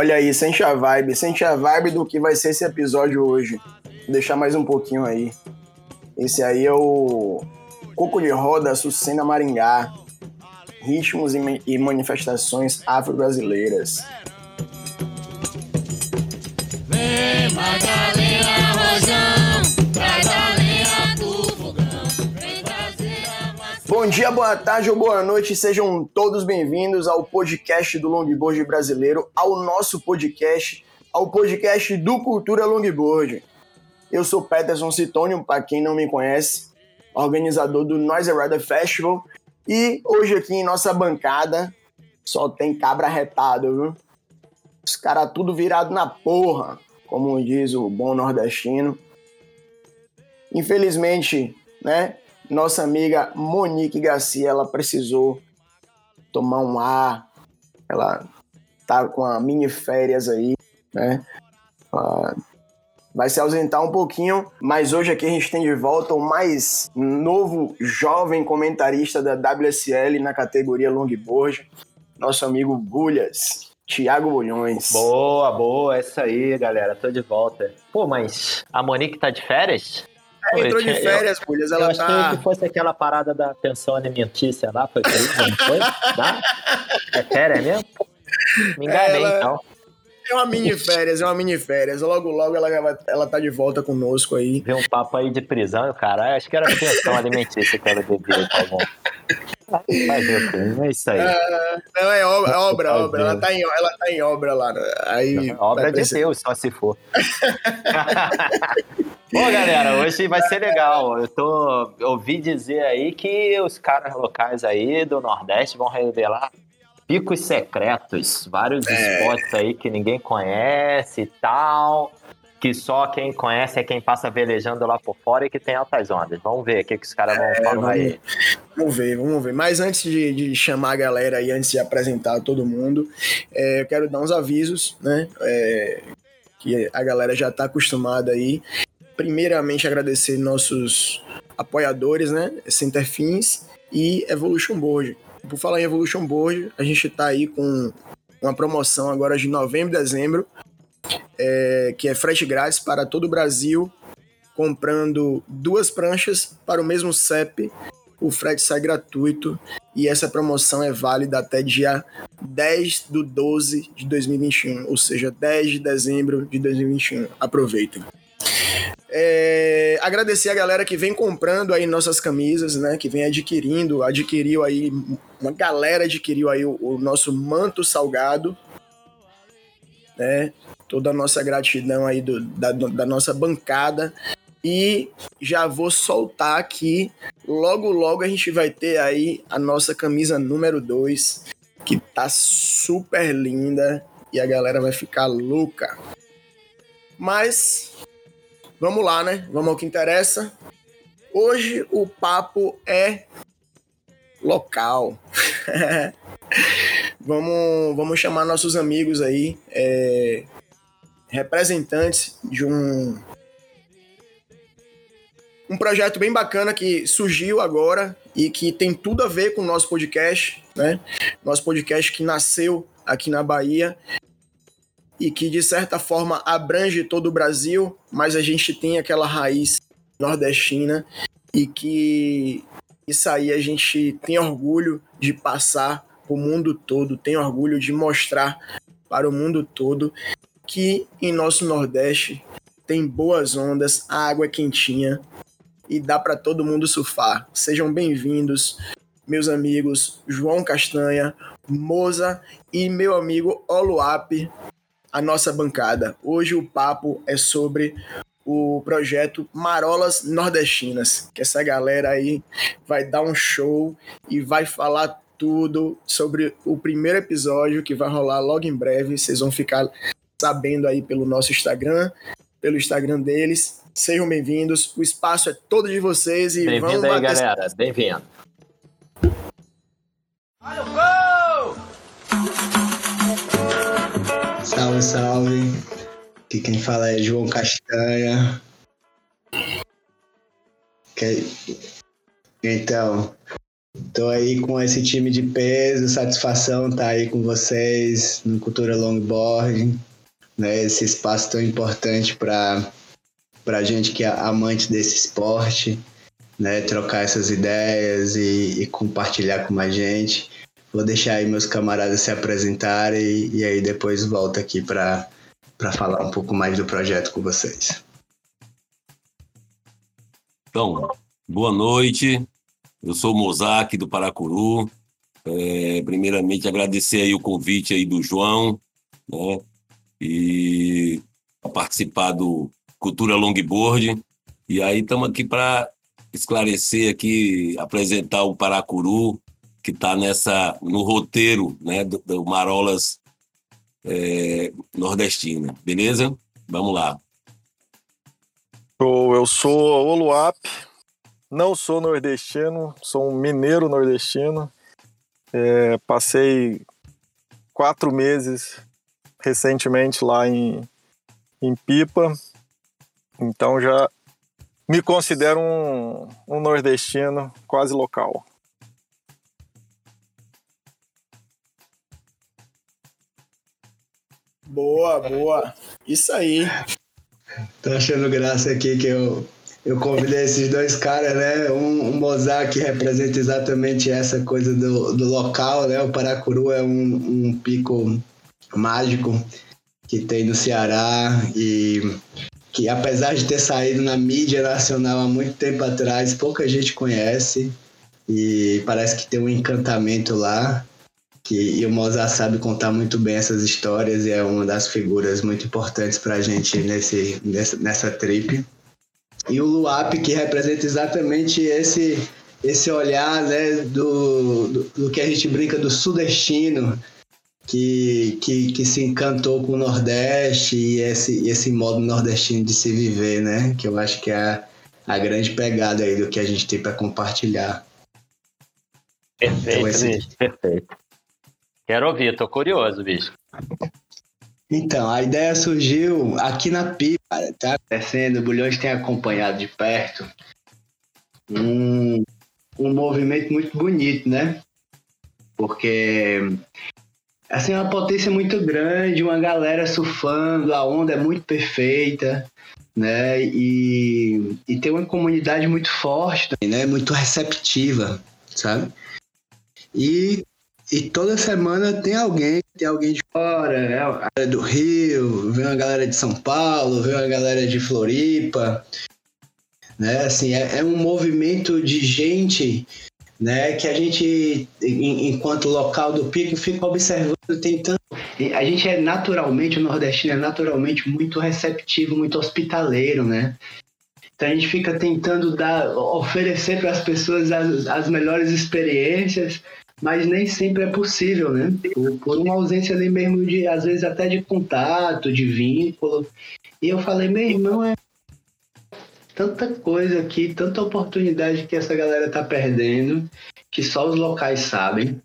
Olha aí, sente a vibe, sente a vibe do que vai ser esse episódio hoje. Vou deixar mais um pouquinho aí. Esse aí é o Coco de Roda, Sucena Maringá. Ritmos e manifestações afro-brasileiras. Vem, Rojão, Bom dia, boa tarde ou boa noite, sejam todos bem-vindos ao podcast do Longboard Brasileiro, ao nosso podcast, ao podcast do Cultura Longboard. Eu sou Peterson Citônio, para quem não me conhece, organizador do Noise Rider Festival, e hoje aqui em nossa bancada só tem cabra retado, viu? Os caras tudo virado na porra, como diz o bom nordestino. Infelizmente, né, nossa amiga Monique Garcia, ela precisou tomar um ar, ela tá com a mini férias aí, né? Vai se ausentar um pouquinho, mas hoje aqui a gente tem de volta o mais novo jovem comentarista da WSL na categoria longboard, nosso amigo Bulhas. Tiago Bulhões. Boa, boa, essa aí, galera. Tô de volta. Pô, mas a Monique tá de férias? É, entrou de férias, Bulhas. Ela eu tá. achei que fosse aquela parada da pensão alimentícia lá, foi isso, não foi? Tá? É férias mesmo? Me enganei, ela... então. É uma mini férias, é uma mini férias. Logo, logo ela, ela tá de volta conosco aí. Vê um papo aí de prisão, caralho. Acho que era pensão alimentícia que ela devia, tá bom. É isso aí. Ah, não, é obra, é obra, obra. Ela tá, em, ela tá em obra lá. Né? Aí obra de Deus, só se for. Bom, galera, hoje vai ser legal. Eu tô ouvi dizer aí que os caras locais aí do Nordeste vão revelar picos secretos, vários é. spots aí que ninguém conhece e tal, que só quem conhece é quem passa velejando lá por fora e que tem altas ondas. Vamos ver o que, que os caras vão é, falar vamos, aí. Vamos ver, vamos ver. Mas antes de, de, chamar a galera e antes de apresentar todo mundo, é, eu quero dar uns avisos, né? É, que a galera já está acostumada aí. Primeiramente, agradecer nossos apoiadores, né? Centerfins e Evolution Board. Por falar em Evolution Board, a gente está aí com uma promoção agora de novembro e dezembro, é, que é frete grátis para todo o Brasil, comprando duas pranchas para o mesmo CEP, o frete sai gratuito e essa promoção é válida até dia 10 do 12 de 2021, ou seja, 10 de dezembro de 2021. Aproveitem. É, agradecer a galera que vem comprando aí nossas camisas, né? Que vem adquirindo, adquiriu aí, uma galera adquiriu aí o, o nosso manto salgado, né? Toda a nossa gratidão aí do, da, da nossa bancada. E já vou soltar aqui, logo logo a gente vai ter aí a nossa camisa número 2, que tá super linda e a galera vai ficar louca. Mas Vamos lá, né? Vamos ao que interessa. Hoje o papo é local. vamos, vamos chamar nossos amigos aí, é, representantes de um um projeto bem bacana que surgiu agora e que tem tudo a ver com o nosso podcast, né? Nosso podcast que nasceu aqui na Bahia e que de certa forma abrange todo o Brasil, mas a gente tem aquela raiz nordestina e que isso aí a gente tem orgulho de passar para o mundo todo, tem orgulho de mostrar para o mundo todo que em nosso Nordeste tem boas ondas, a água é quentinha e dá para todo mundo surfar. Sejam bem-vindos, meus amigos João Castanha, Moza e meu amigo Oluap a nossa bancada. Hoje o papo é sobre o projeto Marolas Nordestinas, que essa galera aí vai dar um show e vai falar tudo sobre o primeiro episódio que vai rolar logo em breve. Vocês vão ficar sabendo aí pelo nosso Instagram, pelo Instagram deles. Sejam bem-vindos. O espaço é todo de vocês e vamos aí, bater... galera. Bem-vindo. Salve, salve. Aqui quem fala é João Castanha. Então, Tô aí com esse time de peso, satisfação estar tá aí com vocês no Cultura Longboard, né? Esse espaço tão importante para para gente que é amante desse esporte, né? Trocar essas ideias e, e compartilhar com mais gente. Vou deixar aí meus camaradas se apresentarem e, e aí depois volto aqui para falar um pouco mais do projeto com vocês. Então, boa noite. Eu sou o Mozart do Paracuru. É, primeiramente, agradecer aí o convite aí do João, né? E participar do Cultura Longboard. E aí estamos aqui para esclarecer aqui, apresentar o Paracuru, que está nessa no roteiro né, do, do Marolas é, Nordestina. Beleza? Vamos lá. Eu sou Oluap, não sou nordestino, sou um mineiro nordestino. É, passei quatro meses recentemente lá em, em Pipa, então já me considero um, um nordestino quase local. Boa, boa. Isso aí. Tô achando graça aqui que eu, eu convidei esses dois caras, né? Um, um Mozart que representa exatamente essa coisa do, do local, né? O Paracuru é um, um pico mágico que tem no Ceará e que apesar de ter saído na mídia nacional há muito tempo atrás, pouca gente conhece e parece que tem um encantamento lá que e o Mozart sabe contar muito bem essas histórias e é uma das figuras muito importantes para a gente nesse, nessa, nessa trip. E o Luap, que representa exatamente esse, esse olhar né, do, do, do que a gente brinca do sudestino, que, que, que se encantou com o Nordeste e esse, esse modo nordestino de se viver, né? Que eu acho que é a, a grande pegada aí do que a gente tem para compartilhar. Perfeito, então, esse... perfeito. Quero ouvir, tô curioso, bicho. Então, a ideia surgiu aqui na Pipa, tá acontecendo, o Bulhões tem acompanhado de perto um, um movimento muito bonito, né? Porque assim, é uma potência muito grande, uma galera surfando, a onda é muito perfeita, né? E, e tem uma comunidade muito forte, né? Muito receptiva, sabe? E e toda semana tem alguém, tem alguém de fora, né? A galera do Rio, vem uma galera de São Paulo, vem uma galera de Floripa, né? Assim, é, é um movimento de gente, né? Que a gente, enquanto local do pico, fica observando, tentando. A gente é naturalmente, o nordestino é naturalmente muito receptivo, muito hospitaleiro, né? Então a gente fica tentando dar, oferecer para as pessoas as, as melhores experiências mas nem sempre é possível, né? Por, por, uma ausência ali mesmo de, às vezes até de contato, de vínculo. E eu falei, meu irmão, é tanta coisa aqui, tanta oportunidade que essa galera tá perdendo, que só os locais sabem.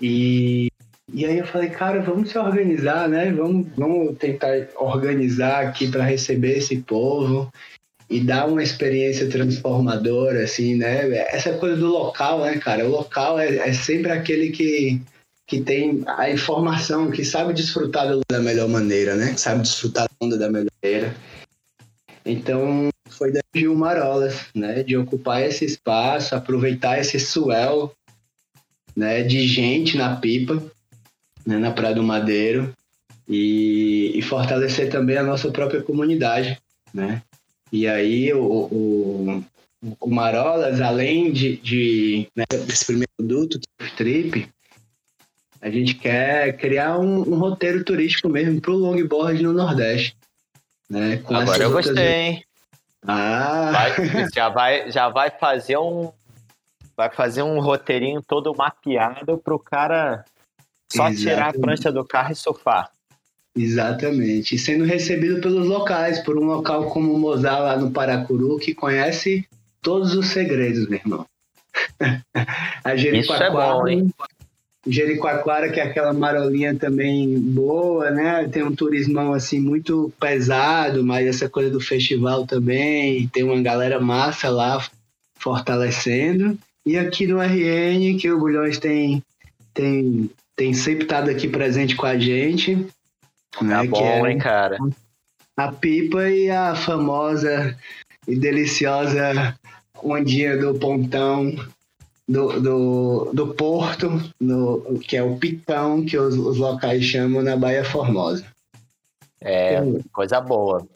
E, e aí eu falei, cara, vamos se organizar, né? Vamos, vamos tentar organizar aqui para receber esse povo e dá uma experiência transformadora, assim, né? Essa coisa do local, né, cara? O local é, é sempre aquele que, que tem a informação, que sabe desfrutar da melhor maneira, né? Sabe desfrutar da onda da melhor maneira. Então, foi da Gil Marolas, né? De ocupar esse espaço, aproveitar esse swell, né? De gente na pipa, né? na Praia do Madeiro. E, e fortalecer também a nossa própria comunidade, né? E aí o, o, o Marolas, além de, de né, desse primeiro produto, Trip, a gente quer criar um, um roteiro turístico mesmo para o longboard no Nordeste. Né, Agora eu gostei, hein? Ah. Vai, já, vai, já vai fazer um. Vai fazer um roteirinho todo mapeado para o cara só Exatamente. tirar a prancha do carro e surfar. Exatamente. E sendo recebido pelos locais, por um local como o Mozart lá no Paracuru, que conhece todos os segredos, meu irmão. a Jericoacoara, Isso é bom, hein? Jericoacoara, que é aquela marolinha também boa, né? Tem um turismão assim muito pesado, mas essa coisa do festival também, tem uma galera massa lá fortalecendo. E aqui no RN, que o Bulhões tem, tem, tem sempre estado aqui presente com a gente. Né, Tá bom, hein, cara? A Pipa e a famosa e deliciosa ondinha do pontão do, do, do Porto, no, que é o Pitão, que os, os locais chamam na Baía Formosa. É, coisa boa.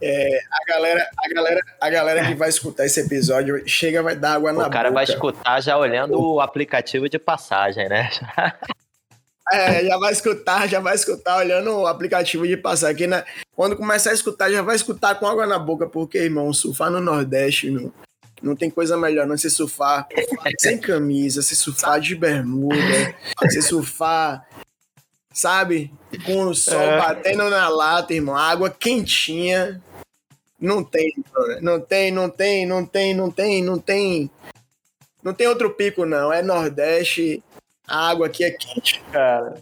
É, a, galera, a, galera, a galera que vai escutar esse episódio chega vai dar água na O cara boca. vai escutar já olhando o aplicativo de passagem, né? É, já vai escutar, já vai escutar olhando o aplicativo de passar aqui, né? Quando começar a escutar, já vai escutar com água na boca, porque, irmão, surfar no Nordeste, não, não tem coisa melhor não você surfar sem camisa, você surfar de bermuda, você surfar, sabe? Com o sol É. batendo na lata, irmão, água quentinha. Não tem, não tem, não tem, não tem, não tem, não tem. Não tem outro pico, não. É Nordeste, a água aqui é quente. Cara,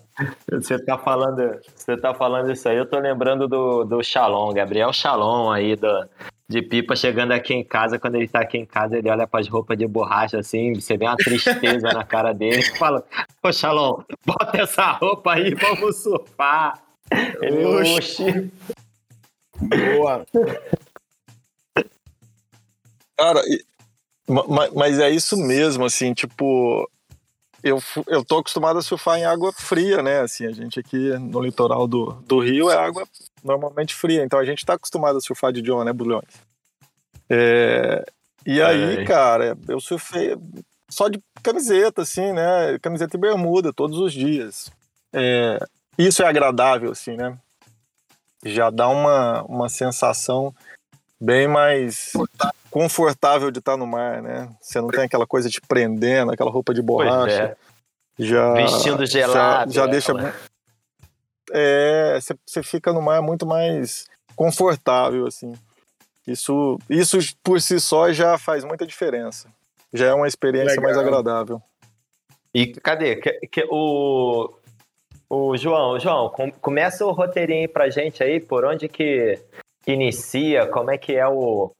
você tá falando, você tá falando isso aí, eu tô lembrando do, do Shalom, Gabriel Shalom aí do, de pipa chegando aqui em casa, quando ele tá aqui em casa, ele olha pras roupas de borracha assim, você vê uma tristeza na cara dele e fala, pô, Shalom, bota essa roupa aí, vamos surfar. Ele, Oxi. oxi. Boa. Cara, ma- ma- mas é isso mesmo, assim, tipo, eu, eu tô acostumado a surfar em água fria, né? Assim, a gente aqui no litoral do, do Rio é água normalmente fria, então a gente tá acostumado a surfar de John, né, Bulhões? É, e aí, É. cara, eu surfei só de camiseta, assim, né? Camiseta e bermuda todos os dias. É, isso é agradável, assim, né? Já dá uma, uma sensação bem mais confortável de estar no mar, né? Você não tem aquela coisa te prendendo, aquela roupa de Pois borracha. é, Já, vestindo gelado. Já, já deixa. ela. É, você- você fica no mar muito mais confortável, assim. Isso, isso por si só já faz muita diferença. Já é uma experiência mais Legal. agradável. E cadê? Que, que- o, o João, João, com- começa o roteirinho aí pra gente aí, por onde que inicia, como é que é o,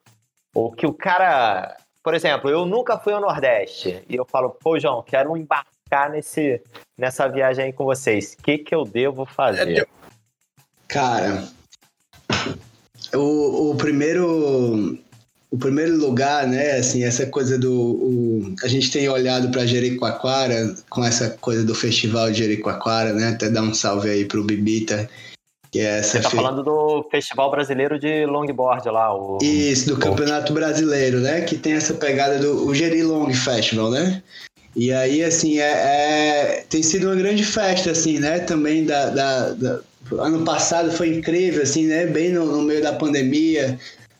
o que o cara. Por exemplo, eu nunca fui ao Nordeste e eu falo, pô, João, quero embarcar nesse, nessa viagem aí com vocês. O que, que eu devo fazer? Cara, o, o primeiro o primeiro lugar, né, assim, essa coisa do o- a gente tem olhado para Jericoacoara com essa coisa do festival de Jericoacoara, né, até dar um salve aí pro Bibita, que é essa Você tá fe- falando do Festival Brasileiro de Longboard lá, o. Isso, do Campeonato Brasileiro, né? Que tem essa pegada do o Geri Long Festival, né? E aí, assim, é, é- tem sido uma grande festa, assim, né? Também da, da- da- Ano passado foi incrível, assim, né? Bem no, no meio da pandemia,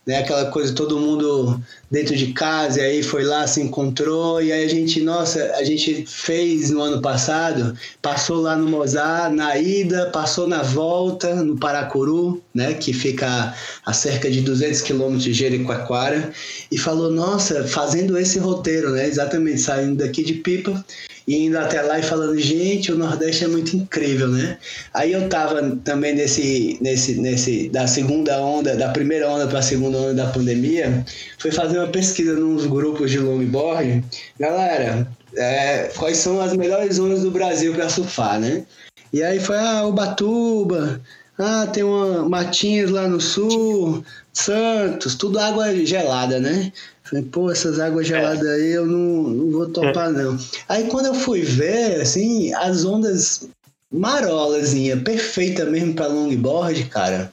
né? Aquela coisa, todo mundo dentro de casa, e aí foi lá, se encontrou, e aí a gente, nossa, a gente fez no ano passado, passou lá no Mozart, na ida, passou na volta, no Paracuru, né? Que fica a cerca de 200 quilômetros de Jericoacoara, e falou, nossa, fazendo esse roteiro, né? Exatamente, saindo daqui de Pipa e indo até lá e falando, gente, o Nordeste é muito incrível, né? Aí eu tava também nesse, nesse, nesse, da segunda onda, da primeira onda para a segunda onda da pandemia, fui fazer uma pesquisa nos grupos de longboard, galera, é, quais são as melhores zonas do Brasil para surfar, né? E aí foi, ah, Ubatuba, ah, tem uma Matinhos lá no sul, Santos, tudo água gelada, né? Falei, pô, essas águas geladas aí eu não, não vou topar, não. Aí quando eu fui ver, assim, as ondas marolazinha, perfeita mesmo para longboard, cara,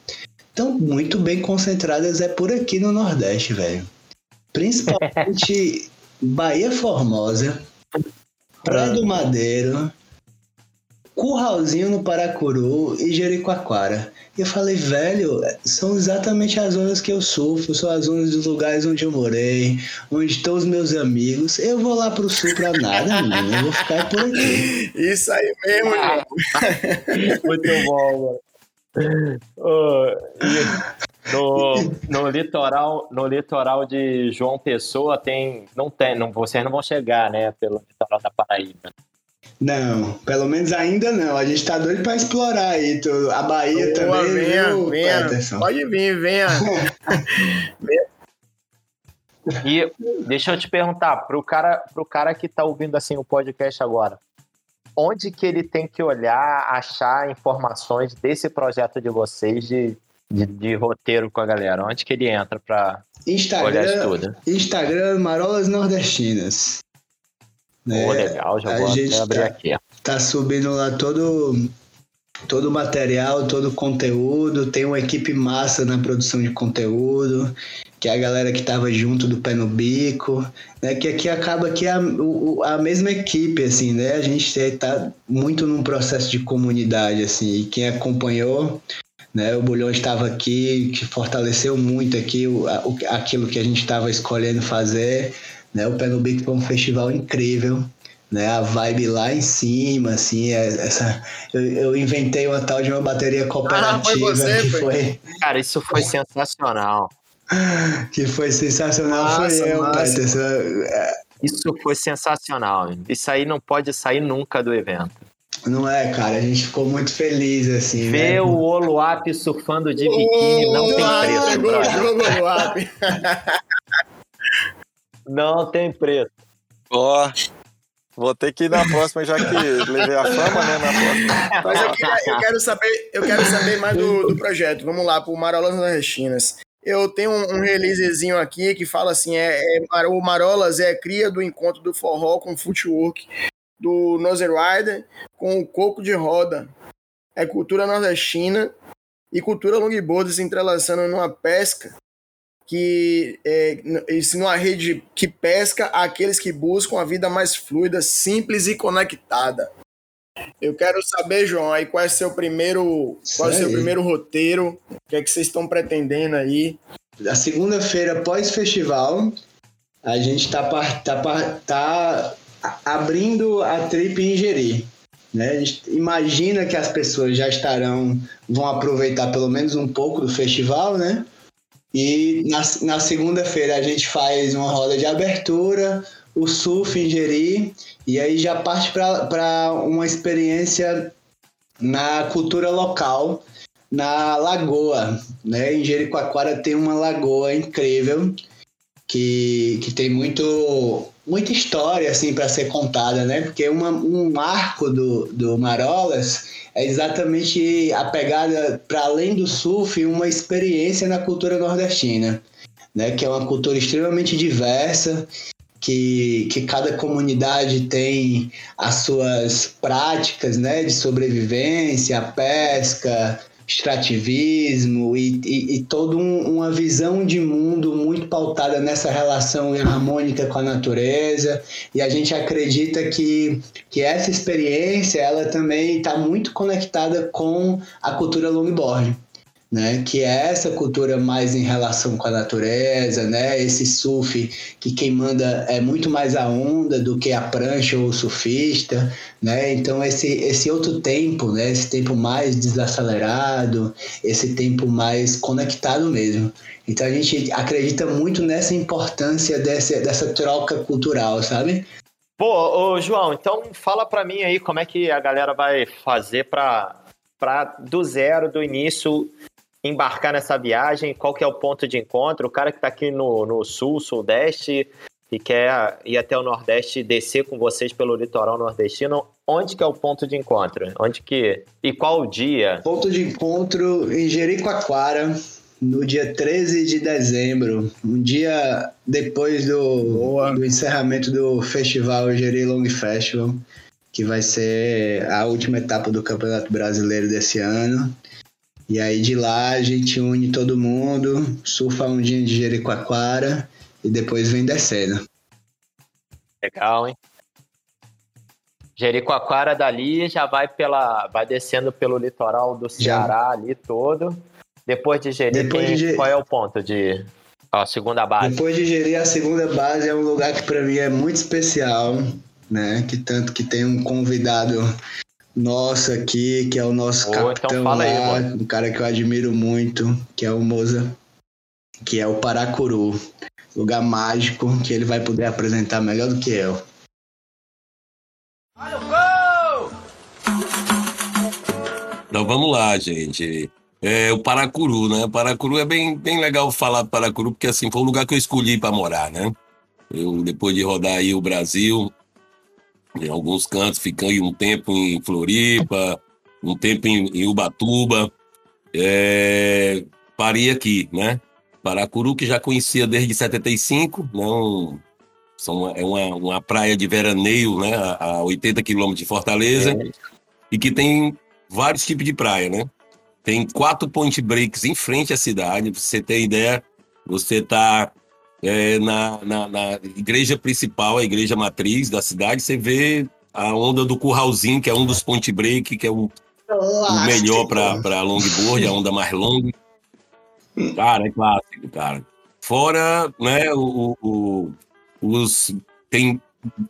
estão muito bem concentradas é por aqui no Nordeste, velho. Principalmente Bahia Formosa, Praia do Madeiro, Curralzinho no Paracuru e Jericoacoara. E eu falei, velho, são exatamente as zonas que eu surfo, são as zonas dos lugares onde eu morei, onde estão os meus amigos. Eu vou lá pro sul pra nada, menino. Eu vou ficar por aqui. Isso aí mesmo, irmão. Muito bom, mano. E no, no litoral, no litoral de João Pessoa tem, não tem, não, vocês não vão chegar, né, pelo litoral da Paraíba. Não, pelo menos ainda não. A gente tá doido pra explorar aí. tu- A Bahia Boa, também, venha, viu, venha. Peterson? Pode vir, venha. E deixa eu te perguntar, pro cara, pro cara que tá ouvindo assim o podcast agora, onde que ele tem que olhar, achar informações desse projeto de vocês de, de, de roteiro com a galera? Onde que ele entra para olhar isso tudo? Instagram Marolas Nordestinas. Né? legal, já vou até abrir tá, aqui. Tá subindo lá todo todo o material, todo o conteúdo, tem uma equipe massa na produção de conteúdo, que é a galera que estava junto do pé no bico, né? Que aqui acaba que é a, a mesma equipe, assim, né? A gente está muito num processo de comunidade, assim, e quem acompanhou, né? O Bulhão estava aqui, que fortaleceu muito aqui o, o aquilo que a gente estava escolhendo fazer, né? O Pé no Bico foi um festival incrível, né? A vibe lá em cima, assim, é, essa. Eu, eu inventei uma tal de uma bateria cooperativa ah, foi você, que foi. Cara, isso foi sensacional. Que foi sensacional, massa, foi eu, Peterson. Isso foi sensacional. Isso aí não pode sair nunca do evento. Não é, cara, a gente ficou muito feliz, assim. Ver né? o Oluap surfando de biquíni não tem preço. não tem preço. Ó, oh, Vou ter que ir na próxima, já que levei a fama, né? Na próxima. Mas eu, queria, eu, quero saber, eu quero saber mais do, do projeto. Vamos lá, pro Marolas Nordestinas. Eu tenho um, um releasezinho aqui que fala assim: é, é, o Marolas é cria do encontro do forró com footwork do Nose Rider com o coco de roda. É cultura nordestina e cultura longboard se entrelaçando numa pesca que é, numa rede que pesca aqueles que buscam a vida mais fluida, simples e conectada. Eu quero saber, João, aí qual é seu primeiro, qual é o seu primeiro roteiro? O que é que vocês estão pretendendo aí? A segunda-feira pós-festival, a gente tá, tá, tá abrindo a trip em Jeri. Né? A gente imagina que as pessoas já estarão, vão aproveitar pelo menos um pouco do festival, né? E na, na segunda-feira a gente faz uma roda de abertura, o surf Jeri, e aí já parte para uma experiência na cultura local, na lagoa. Né? Em Jericoacoara tem uma lagoa incrível que, que tem muito, muita história assim para ser contada, né? Porque uma, um marco do, do Marolas é exatamente a pegada para além do surf, uma experiência na cultura nordestina, né? Que é uma cultura extremamente diversa, que, que cada comunidade tem as suas práticas, né? De sobrevivência, a pesca, extrativismo e, e, e toda um, uma visão de mundo muito pautada nessa relação harmônica com a natureza. E a gente acredita que, que essa experiência ela também está muito conectada com a cultura longboard né? Que é essa cultura mais em relação com a natureza, né? Esse surf que quem manda é muito mais a onda do que a prancha ou o surfista, né? Então esse esse outro tempo, né? Esse tempo mais desacelerado, esse tempo mais conectado mesmo. Então a gente acredita muito nessa importância dessa, dessa troca cultural, sabe? Pô, ô, João, então fala para mim aí como é que a galera vai fazer para para do zero, do início, embarcar nessa viagem? Qual que é o ponto de encontro? O cara que está aqui no, no sul, sudeste e quer ir até o nordeste descer com vocês pelo litoral nordestino, onde que é o ponto de encontro? Onde que e qual o dia? Ponto de encontro em Jericoacoara, no dia 13 de dezembro, um dia depois do, do encerramento do festival Jeri Long Festival, que vai ser a última etapa do Campeonato Brasileiro desse ano. E aí de lá a gente une todo mundo, surfa um dia de Jericoacoara e depois vem descendo. Legal, hein? Jericoacoara dali já vai pela, vai descendo pelo litoral do Ceará já. ali todo. Depois de Jeri, Depois de Jeri... qual é o ponto de a segunda base? Depois de Jeri, a segunda base é um lugar que para mim é muito especial, né? Que tanto que tem um convidado nosso aqui, que é o nosso então capitão então lá, aí, um cara que eu admiro muito, que é o Moza, que é o Paracuru. Lugar mágico que ele vai poder apresentar melhor do que eu. Então vamos lá, gente. é o Paracuru, né? Paracuru é bem, bem legal falar do Paracuru, porque assim, foi o lugar que eu escolhi para morar, né? Eu, depois de rodar aí o Brasil, em alguns cantos, ficando um tempo em Floripa, um tempo em, em Ubatuba, é, parei aqui, né? Paracuru, que já conhecia desde 75, não, né? são, é uma, uma praia de veraneio, né? A, a 80 quilômetros de Fortaleza, é. e que tem vários tipos de praia, né? Tem quatro point breaks em frente à cidade, pra você ter ideia, você tá é, na, na, na, igreja principal, a igreja matriz da cidade, você vê a onda do curralzinho, que é um dos point break, que é o, o melhor para longboard, a onda mais longa. Cara, é clássico, cara. Fora, né, o, o os tem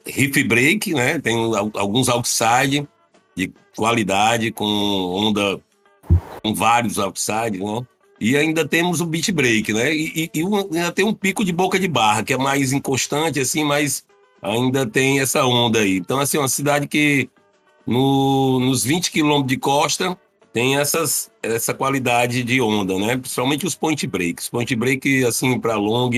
riff break, né? Tem alguns outside de qualidade com onda com vários outside, né? E ainda temos o beat break, né? E, e, e ainda tem um pico de boca de barra, que é mais inconstante, assim, mas ainda tem essa onda aí. Então, assim, uma cidade que no, nos 20 quilômetros de costa tem essas, essa qualidade de onda, né? Principalmente os point breaks. Point break, assim, para long,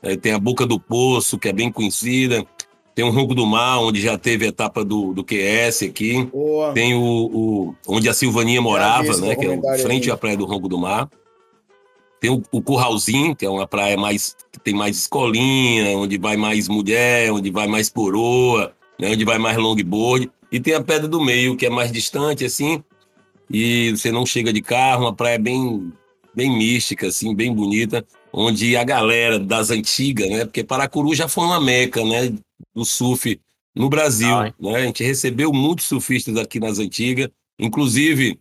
é, tem a Boca do Poço, que é bem conhecida. Tem o Ronco do Mar, onde já teve a etapa do, do QS aqui. Boa. Tem o, o, onde a Silvaninha morava, né? Que é frente aí. à praia do Ronco do Mar. Tem o, o Curralzinho, que é uma praia mais que tem mais escolinha, onde vai mais mulher, onde vai mais coroa, né, onde vai mais longboard. E tem a Pedra do Meio, que é mais distante, assim, e você não chega de carro, uma praia bem, bem mística, assim, bem bonita, onde a galera das antigas, né, porque Paracuru já foi uma meca, né, do surf no Brasil, Ai. né, a gente recebeu muitos surfistas aqui nas antigas, inclusive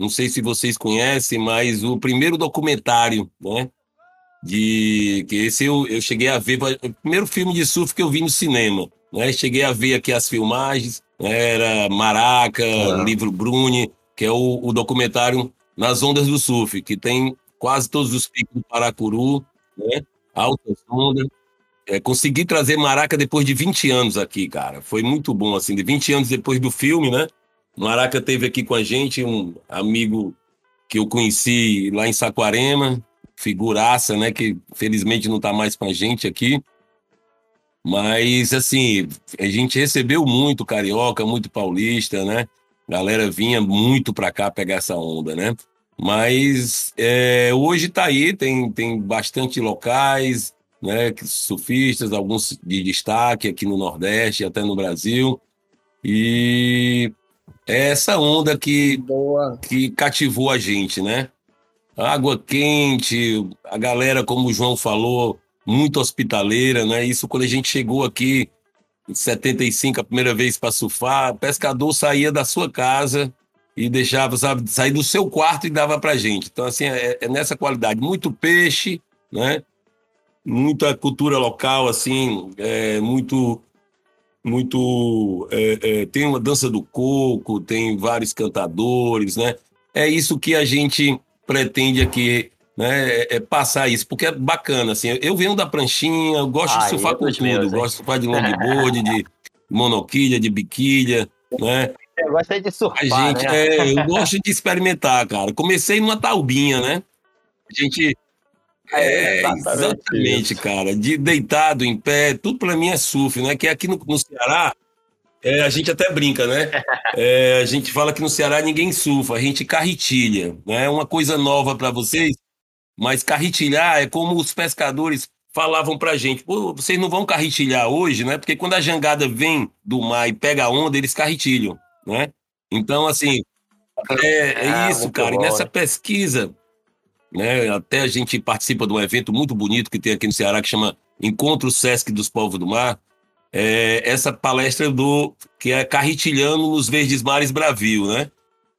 não sei se vocês conhecem, mas o primeiro documentário, né? De que esse eu, eu cheguei a ver, o primeiro filme de surf que eu vi no cinema, né? Cheguei a ver aqui as filmagens, era Maraca. Livro Bruni, que é o, o documentário Nas Ondas do Surf, que tem quase todos os picos do Paracuru, né? Altas ondas. É, consegui trazer Maraca depois de 20 anos aqui, cara. Foi muito bom, assim, de 20 anos depois do filme, né? Maraca teve aqui com a gente um amigo que eu conheci lá em Saquarema, figuraça, né, que felizmente não está mais com a gente aqui. Mas, assim, a gente recebeu muito carioca, muito paulista, né? Galera vinha muito para cá pegar essa onda, né? Mas é, hoje está aí, tem, tem bastante locais, né? Surfistas, alguns de destaque aqui no Nordeste, até no Brasil. E é essa onda que, Boa. que cativou a gente, né? Água quente, a galera, como o João falou, muito hospitaleira, né? Isso quando a gente chegou aqui em 75, a primeira vez para surfar, pescador saía da sua casa e deixava, sabe, sair do seu quarto e dava pra gente. Então, assim, é, é nessa qualidade. Muito peixe, né? Muita cultura local, assim, é, muito muito. É, é, tem uma dança do coco, tem vários cantadores, né? É isso que a gente pretende aqui, né? É, é passar isso, porque é bacana, assim. Eu venho da pranchinha, eu gosto de surfar com tudo, Deus, gosto de surfar de longboard, de monoquilha, de biquilha, né? Eu gosto de surfar, a gente, né? é, eu gosto de experimentar, cara. Comecei numa taubinha, né? A gente é, exatamente, cara. De deitado, em pé, tudo para mim é surf, né? Que aqui no, no Ceará, é, a gente até brinca, né? É, a gente fala que no Ceará ninguém surfa, a gente carretilha, né? Uma coisa nova para vocês, mas carretilhar é como os pescadores falavam pra gente, Pô, vocês não vão carretilhar hoje, né? Porque quando a jangada vem do mar e pega a onda, eles carretilham, né? Então, assim, é, é ah, isso, cara. Bom, e nessa pesquisa, né? Até a gente participa de um evento muito bonito que tem aqui no Ceará que chama Encontro Sesc dos Povos do Mar. É essa palestra do que é Carritilhando nos Verdes Mares Bravio, né?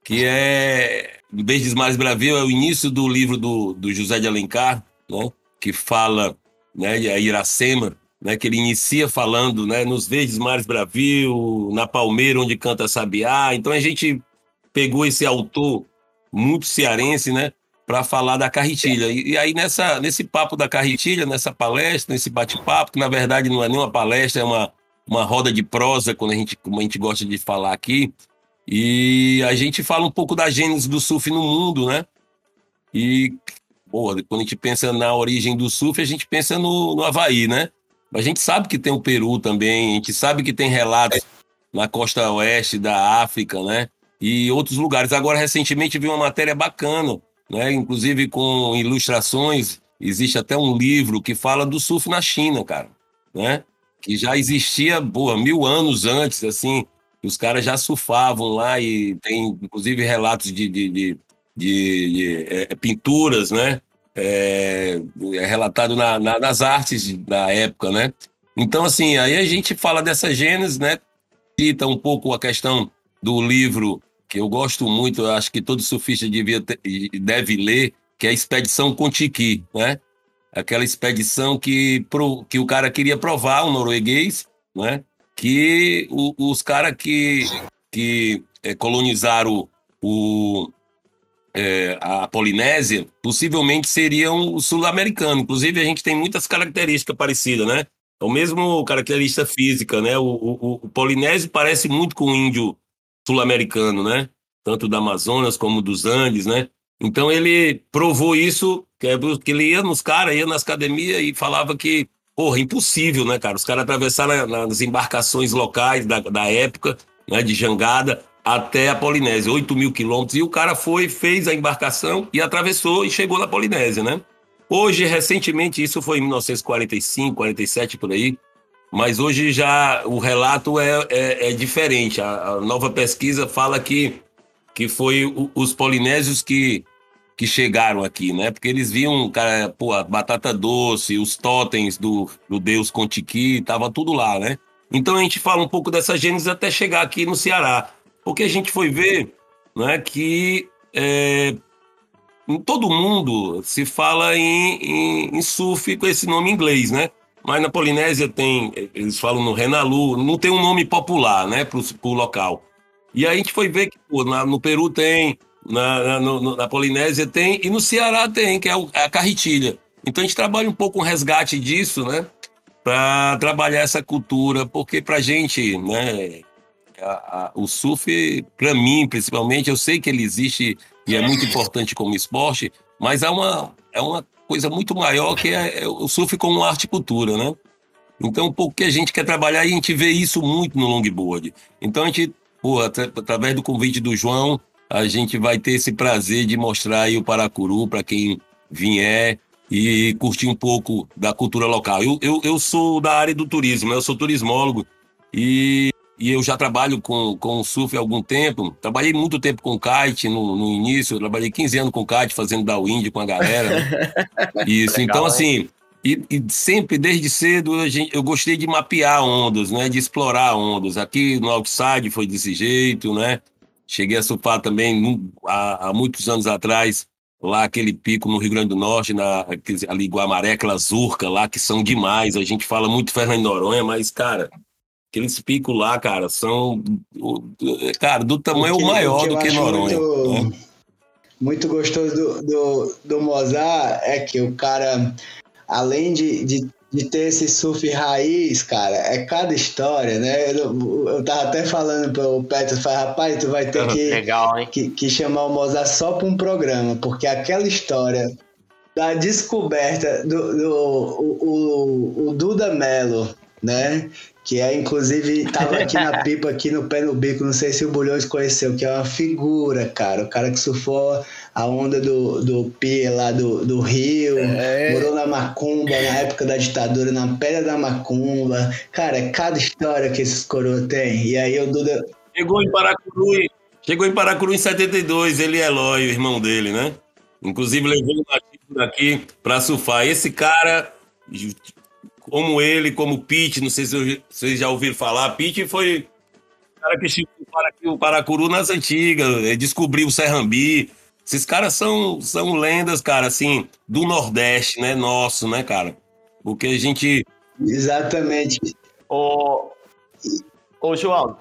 Que é Verdes Mares Bravio é o início do livro do, do José de Alencar, né? Que fala, né? A Iracema, né? Que ele inicia falando, né? Nos Verdes Mares Bravio, na Palmeira onde canta Sabiá. Então a gente pegou esse autor muito cearense, né? Para falar da carretilha. E, e, aí, nessa, nesse papo da carretilha, nessa palestra, nesse bate-papo, que na verdade não é nem uma palestra, é uma, uma roda de prosa, quando a gente, como a gente gosta de falar aqui, e a gente fala um pouco da gênese do surf no mundo, né? E, porra, quando a gente pensa na origem do surf, a gente pensa no, no Havaí, né? Mas a gente sabe que tem o Peru também, a gente sabe que tem relatos na costa oeste da África, né? E outros lugares. Agora, recentemente, vi uma matéria bacana, né? Inclusive com ilustrações. Existe até um livro que fala do surf na China, cara, né? Que já existia, boa, mil anos antes, assim. Os caras já surfavam lá e tem, inclusive, relatos de, de, de, de, de é, pinturas, né? É, é relatado na, na, nas artes da época, né? Então, assim, aí a gente fala dessa gênese, né? Cita um pouco a questão do livro que eu gosto muito, eu acho que todo surfista devia ter, deve ler, que é a Expedição Contiki, né? Aquela expedição que, pro, que o cara queria provar, um norueguês, né? Que o, os caras que, que é, colonizaram o, é, a Polinésia, possivelmente seriam os sul-americanos. Inclusive, a gente tem muitas características parecidas, né? É o mesmo característica física, né? O, o, o polinésio parece muito com o índio sul-americano, né? Tanto do Amazonas como dos Andes, né? Então ele provou isso, que, é, ele ia nos caras, ia nas academias e falava que, porra, impossível, né, cara? Os caras atravessaram nas embarcações locais da, da época, né, de jangada, até a Polinésia, 8 mil quilômetros. E o cara foi, fez a embarcação e atravessou e chegou na Polinésia, né? Hoje, recentemente, isso foi em 1945, 47 por aí, mas hoje já o relato é, é, é diferente. A, a, nova pesquisa fala que, que foi o, os polinésios que, que chegaram aqui, né? Porque eles viam, cara, pô, a batata doce, os totens do, do deus Contiki, tava tudo lá, né? Então a gente fala um pouco dessa gênese até chegar aqui no Ceará. Porque a gente foi ver né, que é, em todo mundo se fala em, em, em, surf com esse nome inglês, né? Mas na Polinésia tem, eles falam no Renalu, não tem um nome popular, né, para o local. E aí a gente foi ver que pô, na, no Peru tem, na, na, no, na, Polinésia tem, e no Ceará tem, que é, o, é a carretilha. Então a gente trabalha um pouco um resgate disso, né? Para trabalhar essa cultura, porque para gente, né, a, a, o surf, para mim, principalmente, eu sei que ele existe e é muito importante como esporte, mas é uma, é uma coisa muito maior que é, é o surf como arte e cultura, né? Então, um pouco que a gente quer trabalhar e a gente vê isso muito no longboard. Então, a gente, pô, através do convite do João, a gente vai ter esse prazer de mostrar aí o Paracuru para quem vier e curtir um pouco da cultura local. Eu, eu, eu sou da área do turismo, eu sou turismólogo e e eu já trabalho com, com surf há algum tempo. Trabalhei muito tempo com kite no, no início, trabalhei 15 anos com kite, fazendo downwind com a galera. Né? Isso, Legal, então assim, e, e, sempre, desde cedo, gente, eu gostei de mapear ondas, né? De explorar ondas. Aqui no Outside foi desse jeito, né? Cheguei a surfar também há, há muitos anos atrás, lá aquele pico no Rio Grande do Norte, na, ali Guamaré, aquela Zurca lá, que são demais. A gente fala muito Fernando Noronha, mas, cara, Aqueles picos lá, cara, são. Cara, do tamanho que, maior do que Noronha. Muito, né? muito gostoso do, do, do Mozart é que o cara, além de, de, de, ter esse surf raiz, cara, é cada história, né? Eu, eu tava até falando pro Petro, rapaz, tu vai ter que, Legal, que, que, chamar o Mozart só para um programa, porque aquela história da descoberta do, do o, o, o Duda Mello, né? Que é inclusive tava aqui na pipa aqui no pé no bico, não sei se o Bulhões conheceu, que é uma figura, cara, o cara que surfou a onda do, do pier lá do, do Rio, é. morou na Macumba na época da ditadura, na pedra da Macumba. Cara, é cada história que esses coroas têm. E aí o Duda. Chegou em Paracuru, chegou em Paracuru em 72, ele é Eloy, o irmão dele, né? Inclusive levou um nativo daqui para surfar. Esse cara como ele, como o Pete, não sei se vocês já ouviram falar, Pete foi o cara que chegou o Paracuru nas antigas, descobriu o Serrambi. Esses caras são, são lendas, cara, assim, do Nordeste, né? Nosso, né, cara? Porque a gente. Exatamente. Ô, ô João,